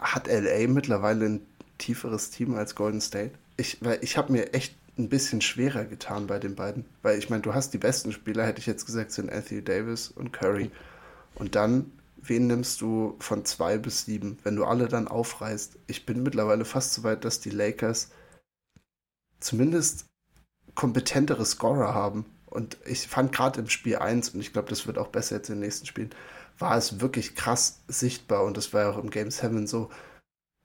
Hat LA mittlerweile ein tieferes Team als Golden State. Ich, weil ich habe mir echt ein bisschen schwerer getan bei den beiden. Weil ich meine, du hast die besten Spieler, hätte ich jetzt gesagt, sind Anthony Davis und Curry. Und dann, wen nimmst du von zwei bis sieben, wenn du alle dann aufreißt? Ich bin mittlerweile fast so weit, dass die Lakers zumindest kompetentere Scorer haben. Und ich fand gerade im Spiel 1, und ich glaube, das wird auch besser jetzt in den nächsten Spielen, war es wirklich krass sichtbar. Und das war ja auch im Game 7 so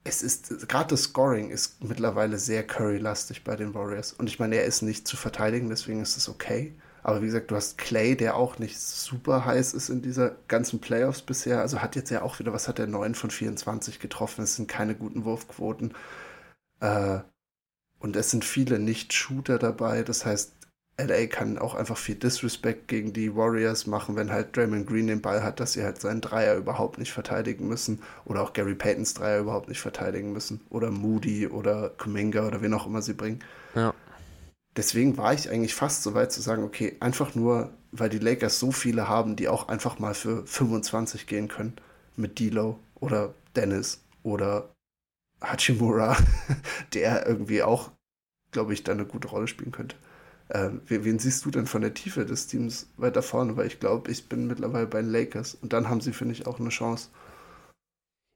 es ist, gerade das Scoring ist mittlerweile sehr Curry-lastig bei den Warriors. Und ich meine, er ist nicht zu verteidigen, deswegen ist es okay. Aber wie gesagt, du hast Clay, der auch nicht super heiß ist in dieser ganzen Playoffs bisher. Also hat jetzt ja auch wieder, was hat er, 9 von 24 getroffen. Es sind keine guten Wurfquoten. Äh, und es sind viele Nicht-Shooter dabei. Das heißt, LA kann auch einfach viel Disrespect gegen die Warriors machen, wenn halt Draymond Green den Ball hat, dass sie halt seinen Dreier überhaupt nicht verteidigen müssen oder auch Gary Paytons Dreier überhaupt nicht verteidigen müssen oder Moody oder Kuminga oder wen auch immer sie bringen. Ja. Deswegen war ich eigentlich fast so weit zu sagen, okay, einfach nur, weil die Lakers so viele haben, die auch einfach mal für 25 gehen können mit D'Lo oder Dennis oder Hachimura, (laughs) der irgendwie auch, glaube ich, da eine gute Rolle spielen könnte. Ähm, wen siehst du denn von der Tiefe des Teams weiter vorne? Weil ich glaube, ich bin mittlerweile bei den Lakers. Und dann haben sie, finde ich, auch eine Chance.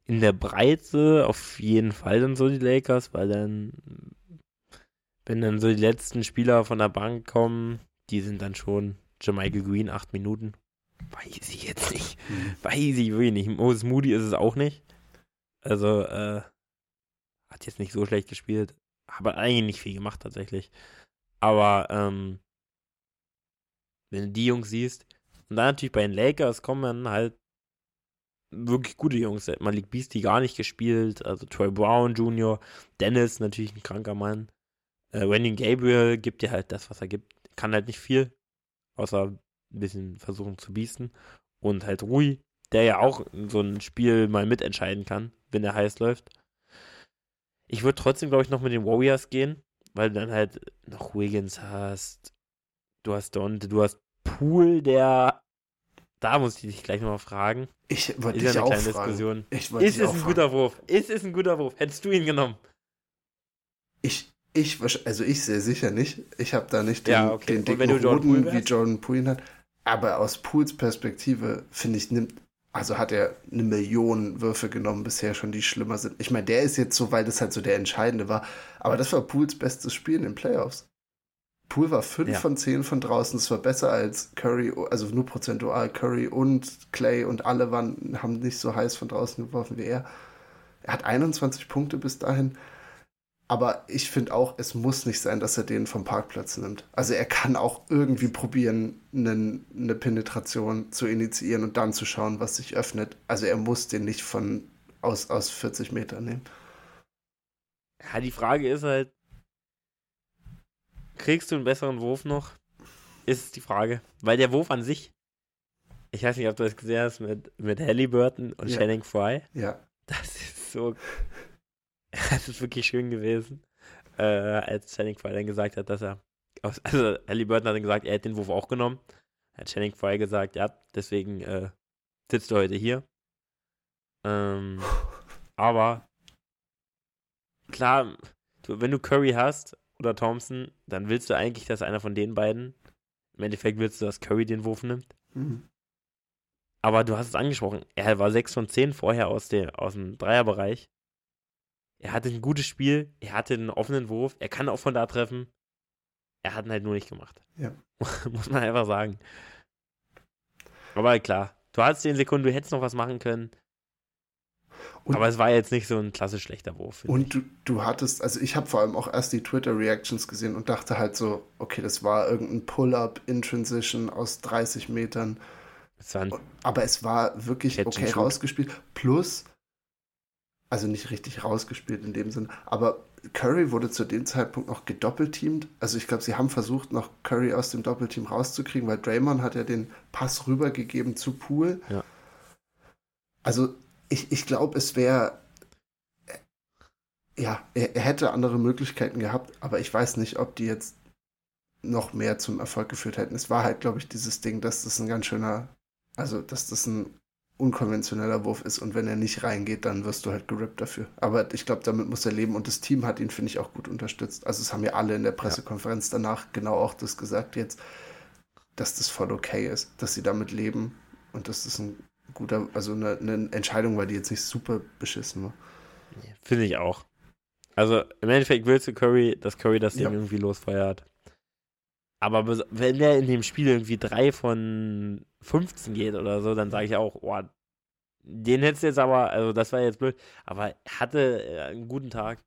In der Breite auf jeden Fall dann so die Lakers, weil dann, wenn dann so die letzten Spieler von der Bank kommen, die sind dann schon Jermichael Green, acht Minuten. Weiß ich jetzt nicht. Mhm. Weiß ich wirklich nicht. Moses Moody ist es auch nicht. Also, äh, hat jetzt nicht so schlecht gespielt. Aber eigentlich nicht viel gemacht tatsächlich. Aber ähm, wenn du die Jungs siehst, und dann natürlich bei den Lakers kommen halt wirklich gute Jungs. Malik Beastie gar nicht gespielt, also Troy Brown Jr., Dennis natürlich ein kranker Mann. Äh, Wendy Gabriel gibt dir halt das, was er gibt. Kann halt nicht viel, außer ein bisschen versuchen zu biesten. Und halt Rui, der ja auch so ein Spiel mal mitentscheiden kann, wenn er heiß läuft. Ich würde trotzdem, glaube ich, noch mit den Warriors gehen weil du dann halt noch Wiggins hast, du hast Dante, du hast Pool, der da muss ich dich gleich nochmal fragen. Ich wollte dich ja eine auch kleine fragen. Diskussion. Ich ist es ein fragen. guter Wurf? Ist es ein guter Wurf? Hättest du ihn genommen? Ich, ich, also ich sehr sicher nicht. Ich habe da nicht den, ja, okay. den dicken Roden, wie Jordan Poole hat. Aber aus Pools Perspektive, finde ich, nimmt also hat er eine Million Würfe genommen bisher schon, die schlimmer sind. Ich meine, der ist jetzt so, weil das halt so der entscheidende war. Aber das war Pools bestes Spiel in den Playoffs. Poole war 5 ja. von 10 von draußen. Das war besser als Curry, also nur prozentual. Curry und Clay und alle waren, haben nicht so heiß von draußen geworfen wie er. Er hat 21 Punkte bis dahin. Aber ich finde auch, es muss nicht sein, dass er den vom Parkplatz nimmt. Also er kann auch irgendwie probieren, einen, eine Penetration zu initiieren und dann zu schauen, was sich öffnet. Also er muss den nicht von aus, aus 40 Metern nehmen. Ja, die Frage ist halt, kriegst du einen besseren Wurf noch? Ist die Frage. Weil der Wurf an sich, ich weiß nicht, ob du das gesehen hast mit, mit Halliburton und ja. Channing Fry. Ja. Das ist so (laughs) das ist wirklich schön gewesen, äh, als Channing Fry dann gesagt hat, dass er, also Ellie Burton hat dann gesagt, er hätte den Wurf auch genommen. Hat Channing Fry gesagt, ja, deswegen äh, sitzt du heute hier. Ähm, (laughs) aber klar, du, wenn du Curry hast oder Thompson, dann willst du eigentlich, dass einer von den beiden, im Endeffekt willst du, dass Curry den Wurf nimmt. Mhm. Aber du hast es angesprochen, er war 6 von 10 vorher aus, der, aus dem Dreierbereich. Er hatte ein gutes Spiel, er hatte einen offenen Wurf, er kann auch von da treffen. Er hat ihn halt nur nicht gemacht. Ja. (laughs) Muss man einfach sagen. Aber klar, du hattest den Sekunden, du hättest noch was machen können. Und, aber es war jetzt nicht so ein klassisch schlechter Wurf. Und du, du hattest, also ich habe vor allem auch erst die Twitter-Reactions gesehen und dachte halt so, okay, das war irgendein Pull-up in Transition aus 30 Metern. Es aber es war wirklich okay rausgespielt. Plus, also nicht richtig rausgespielt in dem Sinn, aber Curry wurde zu dem Zeitpunkt noch gedoppelteamt. Also ich glaube, sie haben versucht, noch Curry aus dem Doppelteam rauszukriegen, weil Draymond hat ja den Pass rübergegeben zu Poole. Ja. Also ich, ich glaube, es wäre ja, er, er, hätte andere Möglichkeiten gehabt, aber ich weiß nicht, ob die jetzt noch mehr zum Erfolg geführt hätten. Es war halt, glaube ich, dieses Ding, dass das ein ganz schöner, also dass das ein unkonventioneller Wurf ist und wenn er nicht reingeht, dann wirst du halt gerippt dafür. Aber ich glaube, damit muss er leben und das Team hat ihn, finde ich, auch gut unterstützt. Also es haben ja alle in der Pressekonferenz ja. danach genau auch das gesagt jetzt, dass das voll okay ist, dass sie damit leben und dass das ein guter, also eine, eine Entscheidung war, die jetzt nicht super beschissen war. Finde ich auch. Also im Endeffekt willst du Curry, dass Curry das Ding ja. irgendwie losfeuert. Aber wenn der in dem Spiel irgendwie drei von 15 geht oder so, dann sage ich auch, oh, den hättest du jetzt aber, also das war jetzt blöd, aber er hatte äh, einen guten Tag.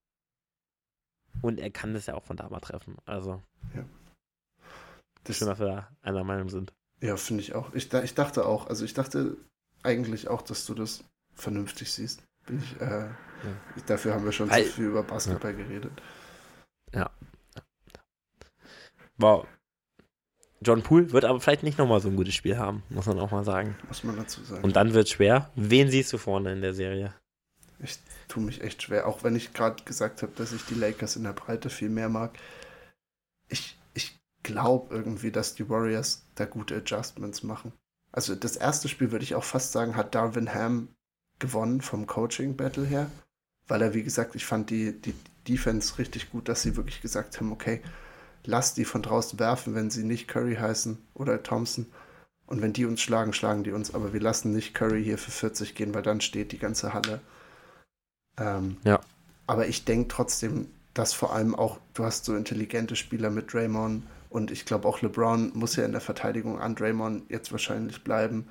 Und er kann das ja auch von da mal treffen. Also. Ja. Das Schön, dass wir da einer Meinung sind. Ja, finde ich auch. Ich, ich dachte auch, also ich dachte eigentlich auch, dass du das vernünftig siehst. Bin ich, äh, ja. Dafür haben wir schon Weil, zu viel über Basketball ja. geredet. Ja. Wow. John Poole wird aber vielleicht nicht nochmal so ein gutes Spiel haben, muss man auch mal sagen. Muss man dazu sagen. Und dann wird es schwer. Wen siehst du vorne in der Serie? Ich tue mich echt schwer, auch wenn ich gerade gesagt habe, dass ich die Lakers in der Breite viel mehr mag. Ich, ich glaube irgendwie, dass die Warriors da gute Adjustments machen. Also das erste Spiel würde ich auch fast sagen, hat Darwin Ham gewonnen vom Coaching-Battle her. Weil er, wie gesagt, ich fand die, die Defense richtig gut, dass sie wirklich gesagt haben, okay, lass die von draußen werfen, wenn sie nicht Curry heißen oder Thompson. Und wenn die uns schlagen, schlagen die uns. Aber wir lassen nicht Curry hier für 40 gehen, weil dann steht die ganze Halle. Ähm, ja. Aber ich denke trotzdem, dass vor allem auch, du hast so intelligente Spieler mit Draymond und ich glaube auch LeBron muss ja in der Verteidigung an Draymond jetzt wahrscheinlich bleiben.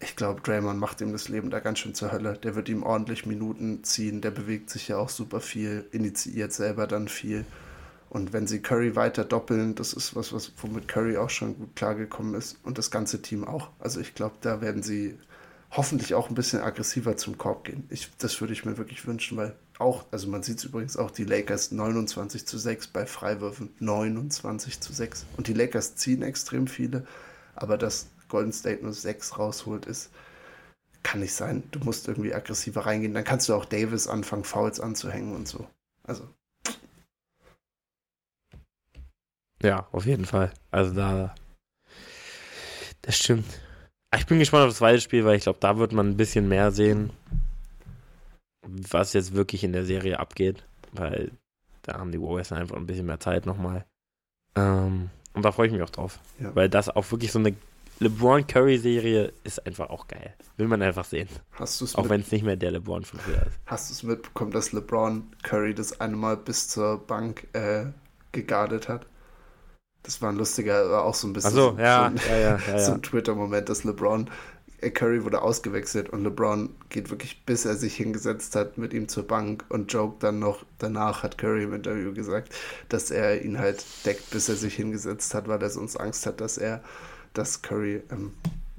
Ich glaube, Draymond macht ihm das Leben da ganz schön zur Hölle. Der wird ihm ordentlich Minuten ziehen. Der bewegt sich ja auch super viel, initiiert selber dann viel. Und wenn sie Curry weiter doppeln, das ist was, was womit Curry auch schon gut klargekommen ist und das ganze Team auch. Also ich glaube, da werden sie hoffentlich auch ein bisschen aggressiver zum Korb gehen. Ich, das würde ich mir wirklich wünschen, weil auch, also man sieht es übrigens auch, die Lakers 29 zu 6 bei Freiwürfen, 29 zu 6. Und die Lakers ziehen extrem viele, aber dass Golden State nur 6 rausholt, ist, kann nicht sein. Du musst irgendwie aggressiver reingehen. Dann kannst du auch Davis anfangen, Fouls anzuhängen und so. Also Ja, auf jeden Fall. Also da. Das stimmt. Ich bin gespannt auf das zweite Spiel, weil ich glaube, da wird man ein bisschen mehr sehen, was jetzt wirklich in der Serie abgeht. Weil da haben die Warriors einfach ein bisschen mehr Zeit nochmal. Ähm, und da freue ich mich auch drauf. Ja. Weil das auch wirklich so eine LeBron Curry-Serie ist einfach auch geil. Will man einfach sehen. Hast du's auch wenn es nicht mehr der LeBron von früher ist. Hast du es mitbekommen, dass LeBron Curry das eine Mal bis zur Bank äh, gegardet hat? Das war ein lustiger, war auch so ein bisschen so, ja, so ein, (laughs) ja, ja, so ein Twitter-Moment, dass LeBron, äh, Curry wurde ausgewechselt und LeBron geht wirklich, bis er sich hingesetzt hat, mit ihm zur Bank und joke dann noch, danach hat Curry im Interview gesagt, dass er ihn halt deckt, bis er sich hingesetzt hat, weil er sonst Angst hat, dass er, dass Curry ähm,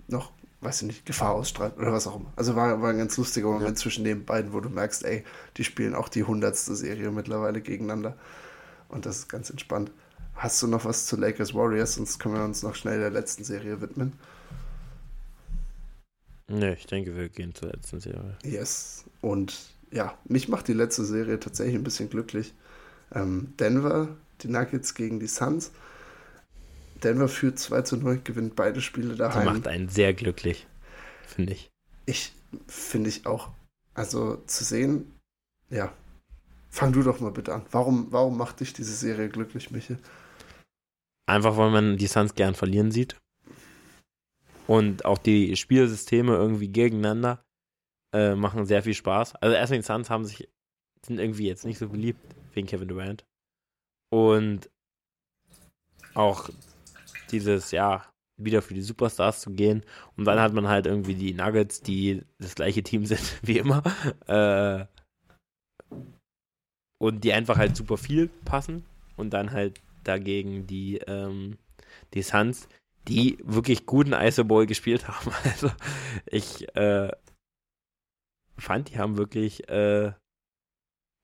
noch, weiß ich nicht, Gefahr ausstrahlt oder was auch immer. Also war, war ein ganz lustiger Moment zwischen den beiden, wo du merkst, ey, die spielen auch die hundertste Serie mittlerweile gegeneinander. Und das ist ganz entspannt. Hast du noch was zu Lakers Warriors? Sonst können wir uns noch schnell der letzten Serie widmen. Nee, ich denke, wir gehen zur letzten Serie. Yes. Und ja, mich macht die letzte Serie tatsächlich ein bisschen glücklich. Ähm, Denver, die Nuggets gegen die Suns. Denver führt 2 zu 0, gewinnt beide Spiele Die daheim. macht einen sehr glücklich, finde ich. Ich finde ich auch. Also zu sehen, ja. Fang du doch mal bitte an. Warum, warum macht dich diese Serie glücklich, Michel? Einfach, weil man die Suns gern verlieren sieht. Und auch die Spielsysteme irgendwie gegeneinander äh, machen sehr viel Spaß. Also erstmal die Suns haben sich, sind irgendwie jetzt nicht so beliebt wegen Kevin Durant. Und auch dieses, ja, wieder für die Superstars zu gehen. Und dann hat man halt irgendwie die Nuggets, die das gleiche Team (laughs) sind wie immer. Äh, und die einfach halt super viel passen. Und dann halt dagegen die, ähm, die Suns, die wirklich guten Isoball gespielt (laughs) haben. Also ich äh, fand, die haben wirklich, äh,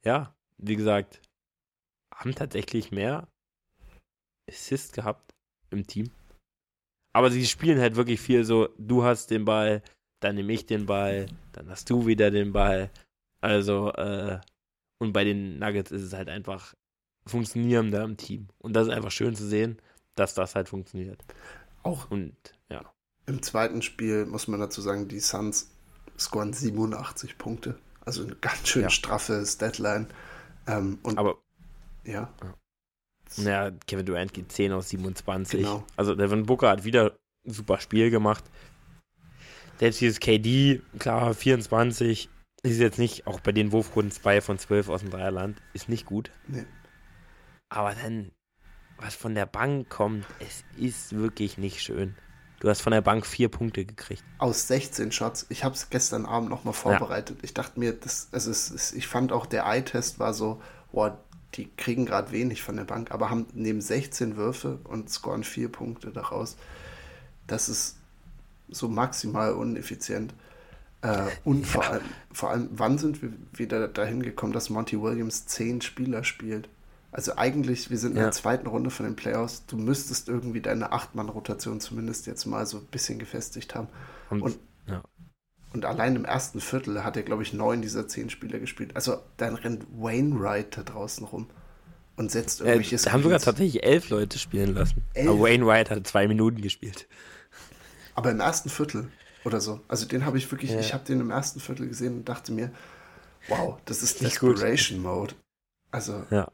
ja, wie gesagt, haben tatsächlich mehr Assist gehabt im Team. Aber sie spielen halt wirklich viel so, du hast den Ball, dann nehme ich den Ball, dann hast du wieder den Ball. Also, äh, und bei den Nuggets ist es halt einfach funktionierender im Team. Und das ist einfach schön zu sehen, dass das halt funktioniert. Auch Und ja. im zweiten Spiel muss man dazu sagen, die Suns scoren 87 Punkte. Also eine ganz schön Ja. straffe Statline. Ähm, und Aber ja, naja, Kevin Durant geht 10 aus 27. Genau. Also Devin Booker hat wieder ein super Spiel gemacht. Selbst dieses KD, klar, 24, ist jetzt nicht, auch bei den Wurfrunden 2 von 12 aus dem Dreierland, ist nicht gut. nee. Aber dann, was von der Bank kommt, es ist wirklich nicht schön. Du hast von der Bank vier Punkte gekriegt. aus 16 Shots. Ich habe es gestern Abend nochmal vorbereitet. Ich dachte mir, das, also es, es, ich fand auch der Eye-Test war so, boah, die kriegen gerade wenig von der Bank, aber haben neben 16 Würfe und scoren vier Punkte daraus. Das ist so maximal uneffizient. Äh, und vor, allem, vor allem, wann sind wir wieder dahin gekommen, dass Monty Williams zehn Spieler spielt? Also eigentlich, wir sind in Ja. der zweiten Runde von den Playoffs. Du müsstest irgendwie deine Acht-Mann-Rotation zumindest jetzt mal so ein bisschen gefestigt haben. Und, Und- ja. Und allein im ersten Viertel hat er, glaube ich, neun dieser zehn Spieler gespielt. Also dann rennt Wainwright da draußen rum und setzt Äh, irgendwelche da haben sogar tatsächlich elf Leute spielen lassen. Elf? Aber Wayne White hat zwei Minuten gespielt. Aber im ersten Viertel oder so. Also den habe ich wirklich, Ja. ich habe den im ersten Viertel gesehen und dachte mir, wow, das ist. Desperation Mode. Also Ja.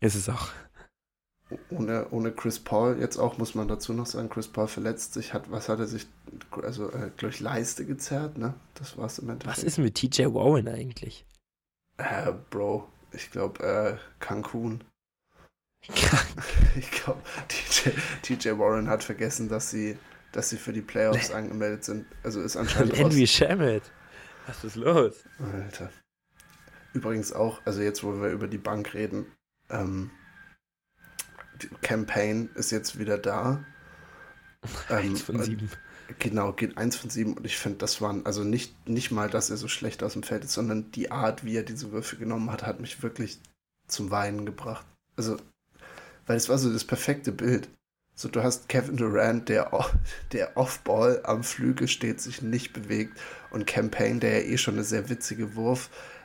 Ist es auch. ohne, ohne Chris Paul, jetzt auch muss man dazu noch sagen, Chris Paul verletzt sich, hat, was hat er sich, also äh, durch Leiste gezerrt, ne? Das war's im Endeffekt. Was ist mit TJ Warren eigentlich? Äh, Bro, ich glaube, äh, Cancun. (laughs) Ich glaube, TJ, TJ Warren hat vergessen, dass sie, dass sie für die Playoffs angemeldet sind. Also ist anscheinend Henry Shamet. Was ist los? Alter. Übrigens auch, also jetzt, wo wir über die Bank reden, ähm, die Campaign ist jetzt wieder da. (laughs) Ähm, Eins von und- sieben. Genau, geht eins von sieben und ich finde, das waren, also nicht, nicht mal, dass er so schlecht aus dem Feld ist, sondern die Art, wie er diese Würfe genommen hat, hat mich wirklich zum Weinen gebracht. Also, weil es war so das perfekte Bild. So, du hast Kevin Durant, der, der Off-Ball am Flügel steht, sich nicht bewegt und Campaign, der ja eh schon eine sehr witzige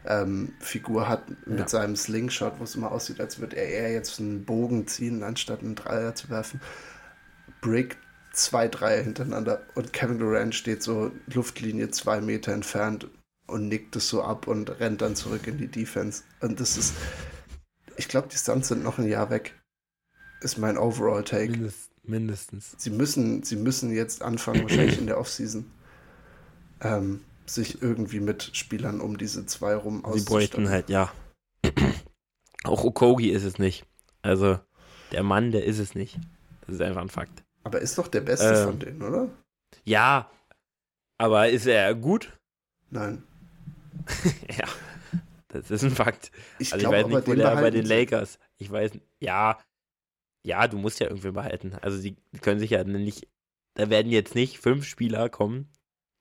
Wurffigur hat mit Ja. seinem Slingshot, wo es immer aussieht, als würde er eher jetzt einen Bogen ziehen, anstatt einen Dreier zu werfen. Brick zwei Dreier hintereinander und Kevin Durant steht so Luftlinie zwei Meter entfernt und nickt es so ab und rennt dann zurück in die Defense. Und das ist, ich glaube, die Suns sind noch ein Jahr weg. Ist mein Overall-Take. Mindest, mindestens. Sie müssen, sie müssen jetzt anfangen, wahrscheinlich in der Offseason, ähm, sich irgendwie mit Spielern um diese zwei rum Sie bräuchten halt, ja. (clears throat) Auch Okogi ist es nicht. Also, Der Mann, der ist es nicht. Das ist einfach ein Fakt. Aber ist doch der Beste Ähm. von denen, oder? Ja, aber ist er gut? Nein. (laughs) ja, das ist ein Fakt. Ich Also ich weiß nicht, wo den der bei den. Lakers. Ich weiß, ja, ja, du musst ja irgendwie behalten. Also die können sich ja nicht, da werden jetzt nicht fünf Spieler kommen,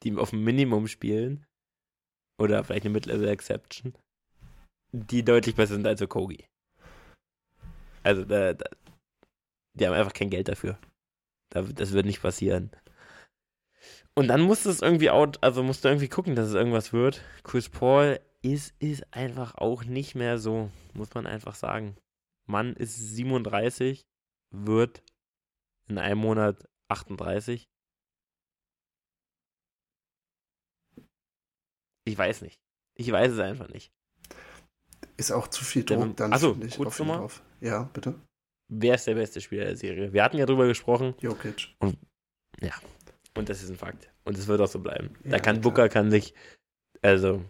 die auf dem Minimum spielen oder vielleicht eine Mid-Level Exception, die deutlich besser sind als Okogi. Also da, da, die haben einfach kein Geld dafür. Da, das wird nicht passieren. Und dann musst du es irgendwie out, also musst du irgendwie gucken, dass es irgendwas wird. Chris Paul ist, ist einfach auch nicht mehr so, muss man einfach sagen. Mann ist 37, wird in einem Monat 38. Ich weiß nicht. Ich weiß es einfach nicht. Ist auch zu viel Druck dann, finde ich, kurz auf ihn drauf. Ja, bitte. Wer ist der beste Spieler der Serie? Wir hatten ja drüber gesprochen Jokic. und das ist ein Fakt. Und es wird auch so bleiben. Ja, da kann klar. Booker kann sich, also,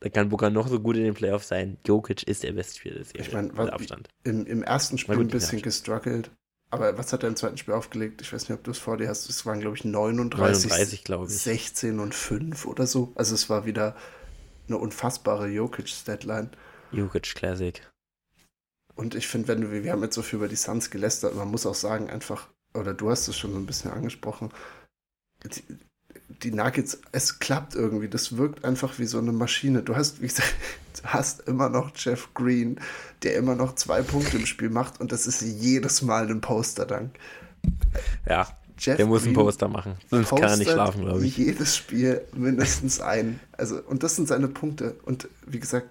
da kann Booker noch so gut in den Playoffs sein. Jokic ist der beste Spieler der Serie. Ich mein, mit was- Abstand. Im, Im ersten Spiel ein bisschen ja. gestruggelt. Aber was hat er im zweiten Spiel aufgelegt? Ich weiß nicht, ob du es vor dir hast. Es waren, glaube ich, 39, 39, glaube ich. 16 und 5 oder so. Also es war wieder eine unfassbare Jokic-Statline. Jokic Classic. Und ich finde, wenn wir, wir haben jetzt so viel über die Suns gelästert, man muss auch sagen, einfach, oder du hast es schon so ein bisschen angesprochen, die, Nuggets, es klappt irgendwie, das wirkt einfach wie so eine Maschine. Du hast, wie gesagt, du hast immer noch Jeff Green, der immer noch zwei Punkte im Spiel macht und das ist jedes Mal ein Poster-Dank. Ja, Jeff der muss Green Poster machen. Sonst kann er nicht schlafen, glaube ich. Jedes Spiel mindestens ein. Also, und das sind seine Punkte. Und wie gesagt,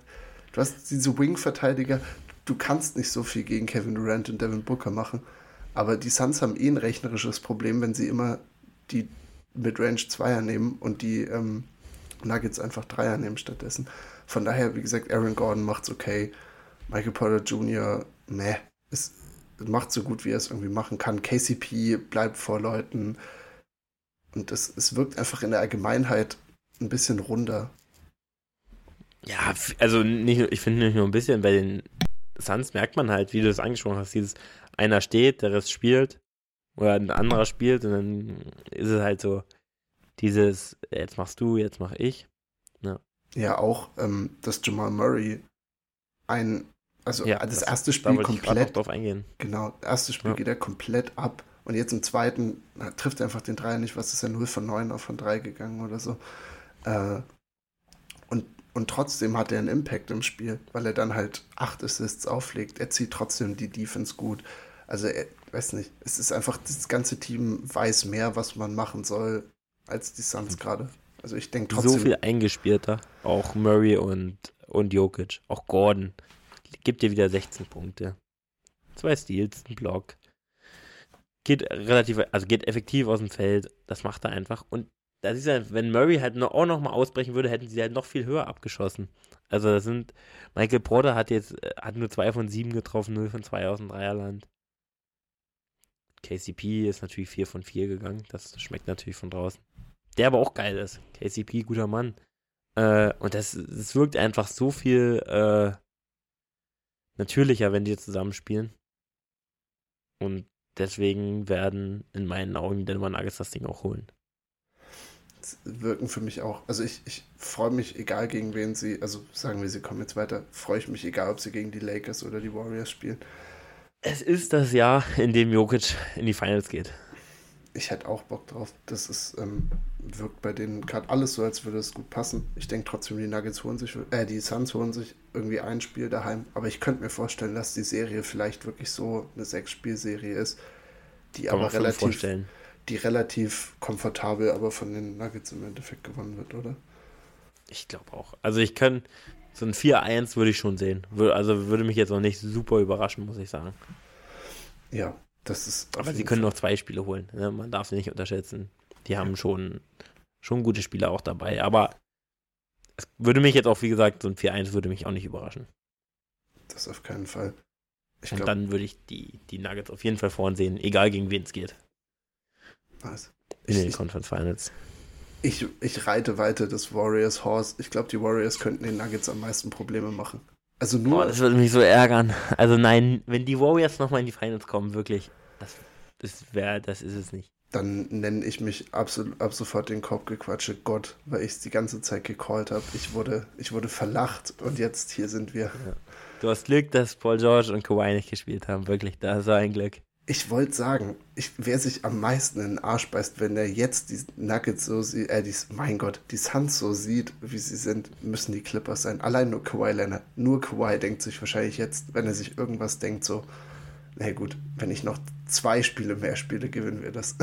du hast diese Wing-Verteidiger, du kannst nicht so viel gegen Kevin Durant und Devin Booker machen. Aber die Suns haben eh ein rechnerisches Problem, wenn sie immer die Midrange Zweier nehmen und die ähm, Nuggets einfach Dreier nehmen stattdessen. Von daher, wie gesagt, Aaron Gordon macht's okay. Michael Porter Jr., meh, ist, macht so gut, wie er es irgendwie machen kann. KCP bleibt vor Leuten. Und es, es wirkt einfach in der Allgemeinheit ein bisschen runder. Ja, also nicht, ich finde nicht nur ein bisschen, bei den Suns merkt man halt, wie du es angesprochen hast, dieses einer steht, der Rest spielt oder ein anderer spielt und dann ist es halt so dieses, jetzt machst du, jetzt mach ich. Ja, auch, ähm, dass Jamal Murray ein, also Ja, das, das- erste Da Spiel noch komplett, drauf eingehen. genau, das erste Spiel Ja. geht er komplett ab. Und jetzt im zweiten na, trifft er einfach den Dreier nicht, was ist er 0 von 9 auf von 3 gegangen oder so. Äh, und, und trotzdem hat er einen Impact im Spiel, weil er dann halt acht Assists auflegt. Er zieht trotzdem die Defense gut. Also, er, weiß nicht, es ist einfach, das ganze Team weiß mehr, was man machen soll, als die Suns gerade. Also, ich denke trotzdem. So viel eingespielter. Auch Murray und, und Jokic. Auch Gordon. Gibt dir wieder 16 Punkte. Zwei Steals, ein Block. Geht relativ, also geht effektiv aus dem Feld. Das macht er einfach. Und da ist ja, wenn Murray halt noch, auch noch mal ausbrechen würde, hätten sie halt noch viel höher abgeschossen. Also das sind, Michael Porter hat jetzt, äh, hat nur zwei von sieben getroffen, 0 von zwei aus dem Dreierland. KCP ist natürlich 4 von 4 gegangen. Das schmeckt natürlich von draußen. Der aber auch geil ist. KCP, guter Mann. Äh, und das, das wirkt einfach so viel äh, natürlicher, wenn die zusammenspielen. Und deswegen werden in meinen Augen die Denver Nuggets das Ding auch holen. wirken für mich auch. Also ich, ich freue mich, egal gegen wen sie, also sagen wir, sie kommen jetzt weiter, freue ich mich, egal ob sie gegen die Lakers oder die Warriors spielen. Es ist das Jahr, in dem Jokic in die Finals geht. Ich hätte auch Bock drauf. Das ist, ähm, wirkt bei denen gerade alles so, als würde es gut passen. Ich denke trotzdem, die Nuggets holen sich, äh, die Suns holen sich irgendwie ein Spiel daheim. Aber ich könnte mir vorstellen, dass die Serie vielleicht wirklich so eine Sechs-Spiel-Serie ist, die Kann aber relativ, vorstellen. die relativ komfortabel aber von den Nuggets im Endeffekt gewonnen wird, oder? Ich glaube auch. Also ich kann, so ein 4-1 würde ich schon sehen. Also würde mich jetzt auch nicht super überraschen, muss ich sagen. Ja, das ist. Aber sie können Fall- noch zwei Spiele holen. Ne? Man darf sie nicht unterschätzen. Die haben schon, schon gute Spieler auch dabei. Aber es würde mich jetzt auch, wie gesagt, so ein 4-1 würde mich auch nicht überraschen. Das auf keinen Fall. Ich Und glaube, dann würde ich die, die Nuggets auf jeden Fall vorn sehen, egal gegen wen es geht. nice. In Ich, den Conference Finals. Ich, ich reite weiter das Warriors Horse. Ich glaube, die Warriors könnten den Nuggets am meisten Probleme machen. Also nur. Oh, das würde mich so ärgern. Also nein, wenn die Warriors nochmal in die Finals kommen, wirklich, das, das wäre, das ist es nicht. Dann nenne ich mich absolut, ab sofort den Korbgequatsche Gott, weil ich es die ganze Zeit gecallt habe. Ich wurde, ich wurde verlacht und jetzt hier sind wir. Ja. Du hast Glück, dass Paul George und Kawhi nicht gespielt haben. Wirklich, das war ein Glück. Ich wollte sagen, ich, wer sich am meisten in den Arsch beißt, wenn er jetzt die Nuggets so sieht, äh, die, mein Gott, die Suns so sieht, wie sie sind, müssen die Clippers sein. Allein nur Kawhi Leonard. Nur Kawhi denkt sich wahrscheinlich jetzt, wenn er sich irgendwas denkt, so, na gut, wenn ich noch zwei Spiele mehr spiele, gewinnen wir das.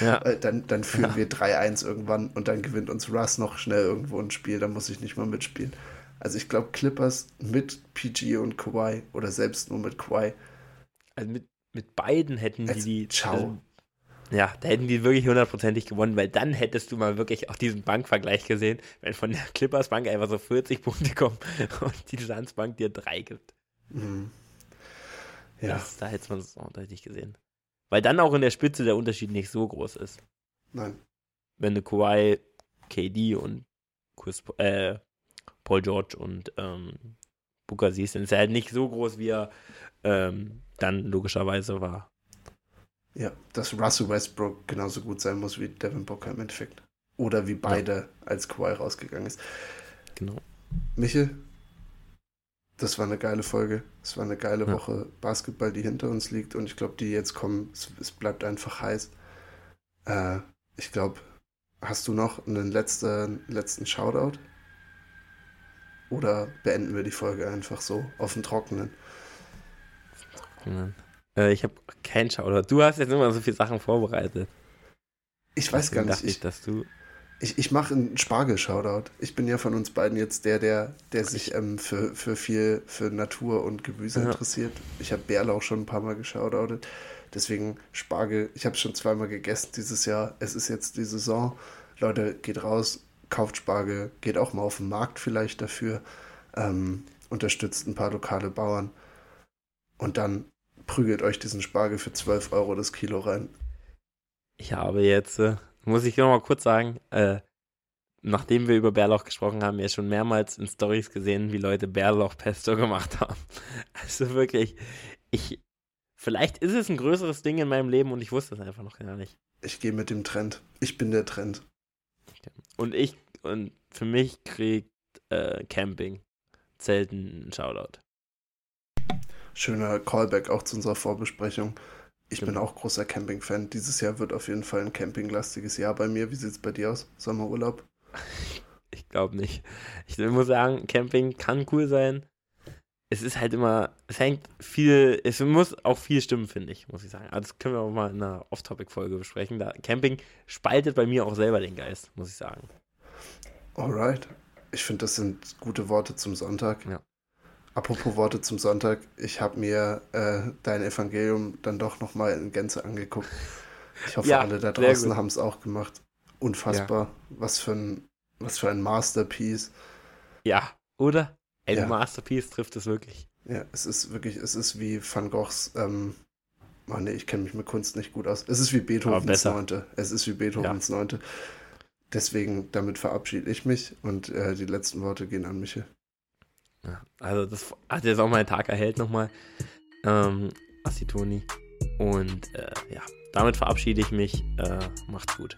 Ja. (laughs) dann, dann führen ja. wir 3-1 irgendwann und dann gewinnt uns Russ noch schnell irgendwo ein Spiel, dann muss ich nicht mal mitspielen. Also ich glaube, Clippers mit PG und Kawhi oder selbst nur mit Kawhi. Also mit, mit beiden hätten die die. Ciao. Also, ja, da hätten die wirklich hundertprozentig gewonnen, weil dann hättest du mal wirklich auch diesen Bankvergleich gesehen, wenn von der Clippers Bank einfach so 40 Punkte kommen und die Suns Bank dir drei gibt. Mhm. Ja. Das, da hätte man es auch deutlich gesehen. Weil dann auch in der Spitze der Unterschied nicht so groß ist. Nein. Wenn du Kawhi, KD und Chris, äh, Paul George und ähm, Booker siehst, dann ist er halt nicht so groß, wie er ähm, dann logischerweise war. Ja, dass Russell Westbrook genauso gut sein muss wie Devin Booker im Endeffekt. Oder wie beide, ja. als Kawhi rausgegangen ist. Genau. Michel, das war eine geile Folge. Es war eine geile ja. Woche Basketball, die hinter uns liegt. Und ich glaube, die jetzt kommen, es, es bleibt einfach heiß. Äh, ich glaube, hast du noch einen letzten, letzten Shoutout? Oder beenden wir die Folge einfach so auf dem Trockenen? Äh, ich habe keinen Schauder. Du hast jetzt immer so viele Sachen vorbereitet. Ich weiß gar nicht. Ich, dass du ich, ich mache einen Spargel-Shoutout. Ich bin ja von uns beiden jetzt der, der, der sich ähm, für, für viel für Natur und Gemüse ja. interessiert. Ich habe Bärlauch schon ein paar Mal geschaudoutet. Deswegen Spargel, ich habe es schon zweimal gegessen dieses Jahr. Es ist jetzt die Saison. Leute, geht raus, kauft Spargel, geht auch mal auf den Markt vielleicht dafür, ähm, unterstützt ein paar lokale Bauern und dann prügelt euch diesen Spargel für 12 Euro das Kilo rein. Ich habe jetzt, äh, muss ich noch mal kurz sagen, äh, nachdem wir über Bärlauch gesprochen haben, ja schon mehrmals in Stories gesehen, wie Leute Bärlauchpesto gemacht haben. (laughs) Also wirklich, ich, vielleicht ist es ein größeres Ding in meinem Leben und ich wusste es einfach noch gar nicht. Ich gehe mit dem Trend. Ich bin der Trend. Und ich, und für mich kriegt äh, Camping Zelten einen Shoutout. Schöner Callback auch zu unserer Vorbesprechung. Ich genau. bin auch großer Camping-Fan. Dieses Jahr wird auf jeden Fall ein campinglastiges Jahr bei mir. Wie sieht es bei dir aus? Sommerurlaub? (laughs) Ich glaube nicht. Ich muss sagen, Camping kann cool sein. Es ist halt immer, es hängt viel, es muss auch viel stimmen, finde ich, muss ich sagen. Also das können wir auch mal in einer Off-Topic-Folge besprechen. Da Camping spaltet bei mir auch selber den Geist, muss ich sagen. Alright. Ich finde, das sind gute Worte zum Sonntag. Ja. Apropos Worte zum Sonntag, ich habe mir äh, dein Evangelium dann doch nochmal in Gänze angeguckt. Ich hoffe, ja, alle da draußen haben es auch gemacht. Unfassbar. Ja. Was, für ein, was für ein Masterpiece. Ja, oder? Ein ja. Masterpiece trifft es wirklich. Ja, es ist wirklich, es ist wie Van Goghs, ähm, oh nee, ich kenne mich mit Kunst nicht gut aus. Es ist wie Beethovens Neunte. Es ist wie Beethovens Neunte. Deswegen, damit verabschiede ich mich und äh, die letzten Worte gehen an Michel. Ja, also das hat jetzt auch meinen Tag erhellt nochmal. Ähm, Assitoni. Und äh, ja, damit verabschiede ich mich. Äh, macht's gut.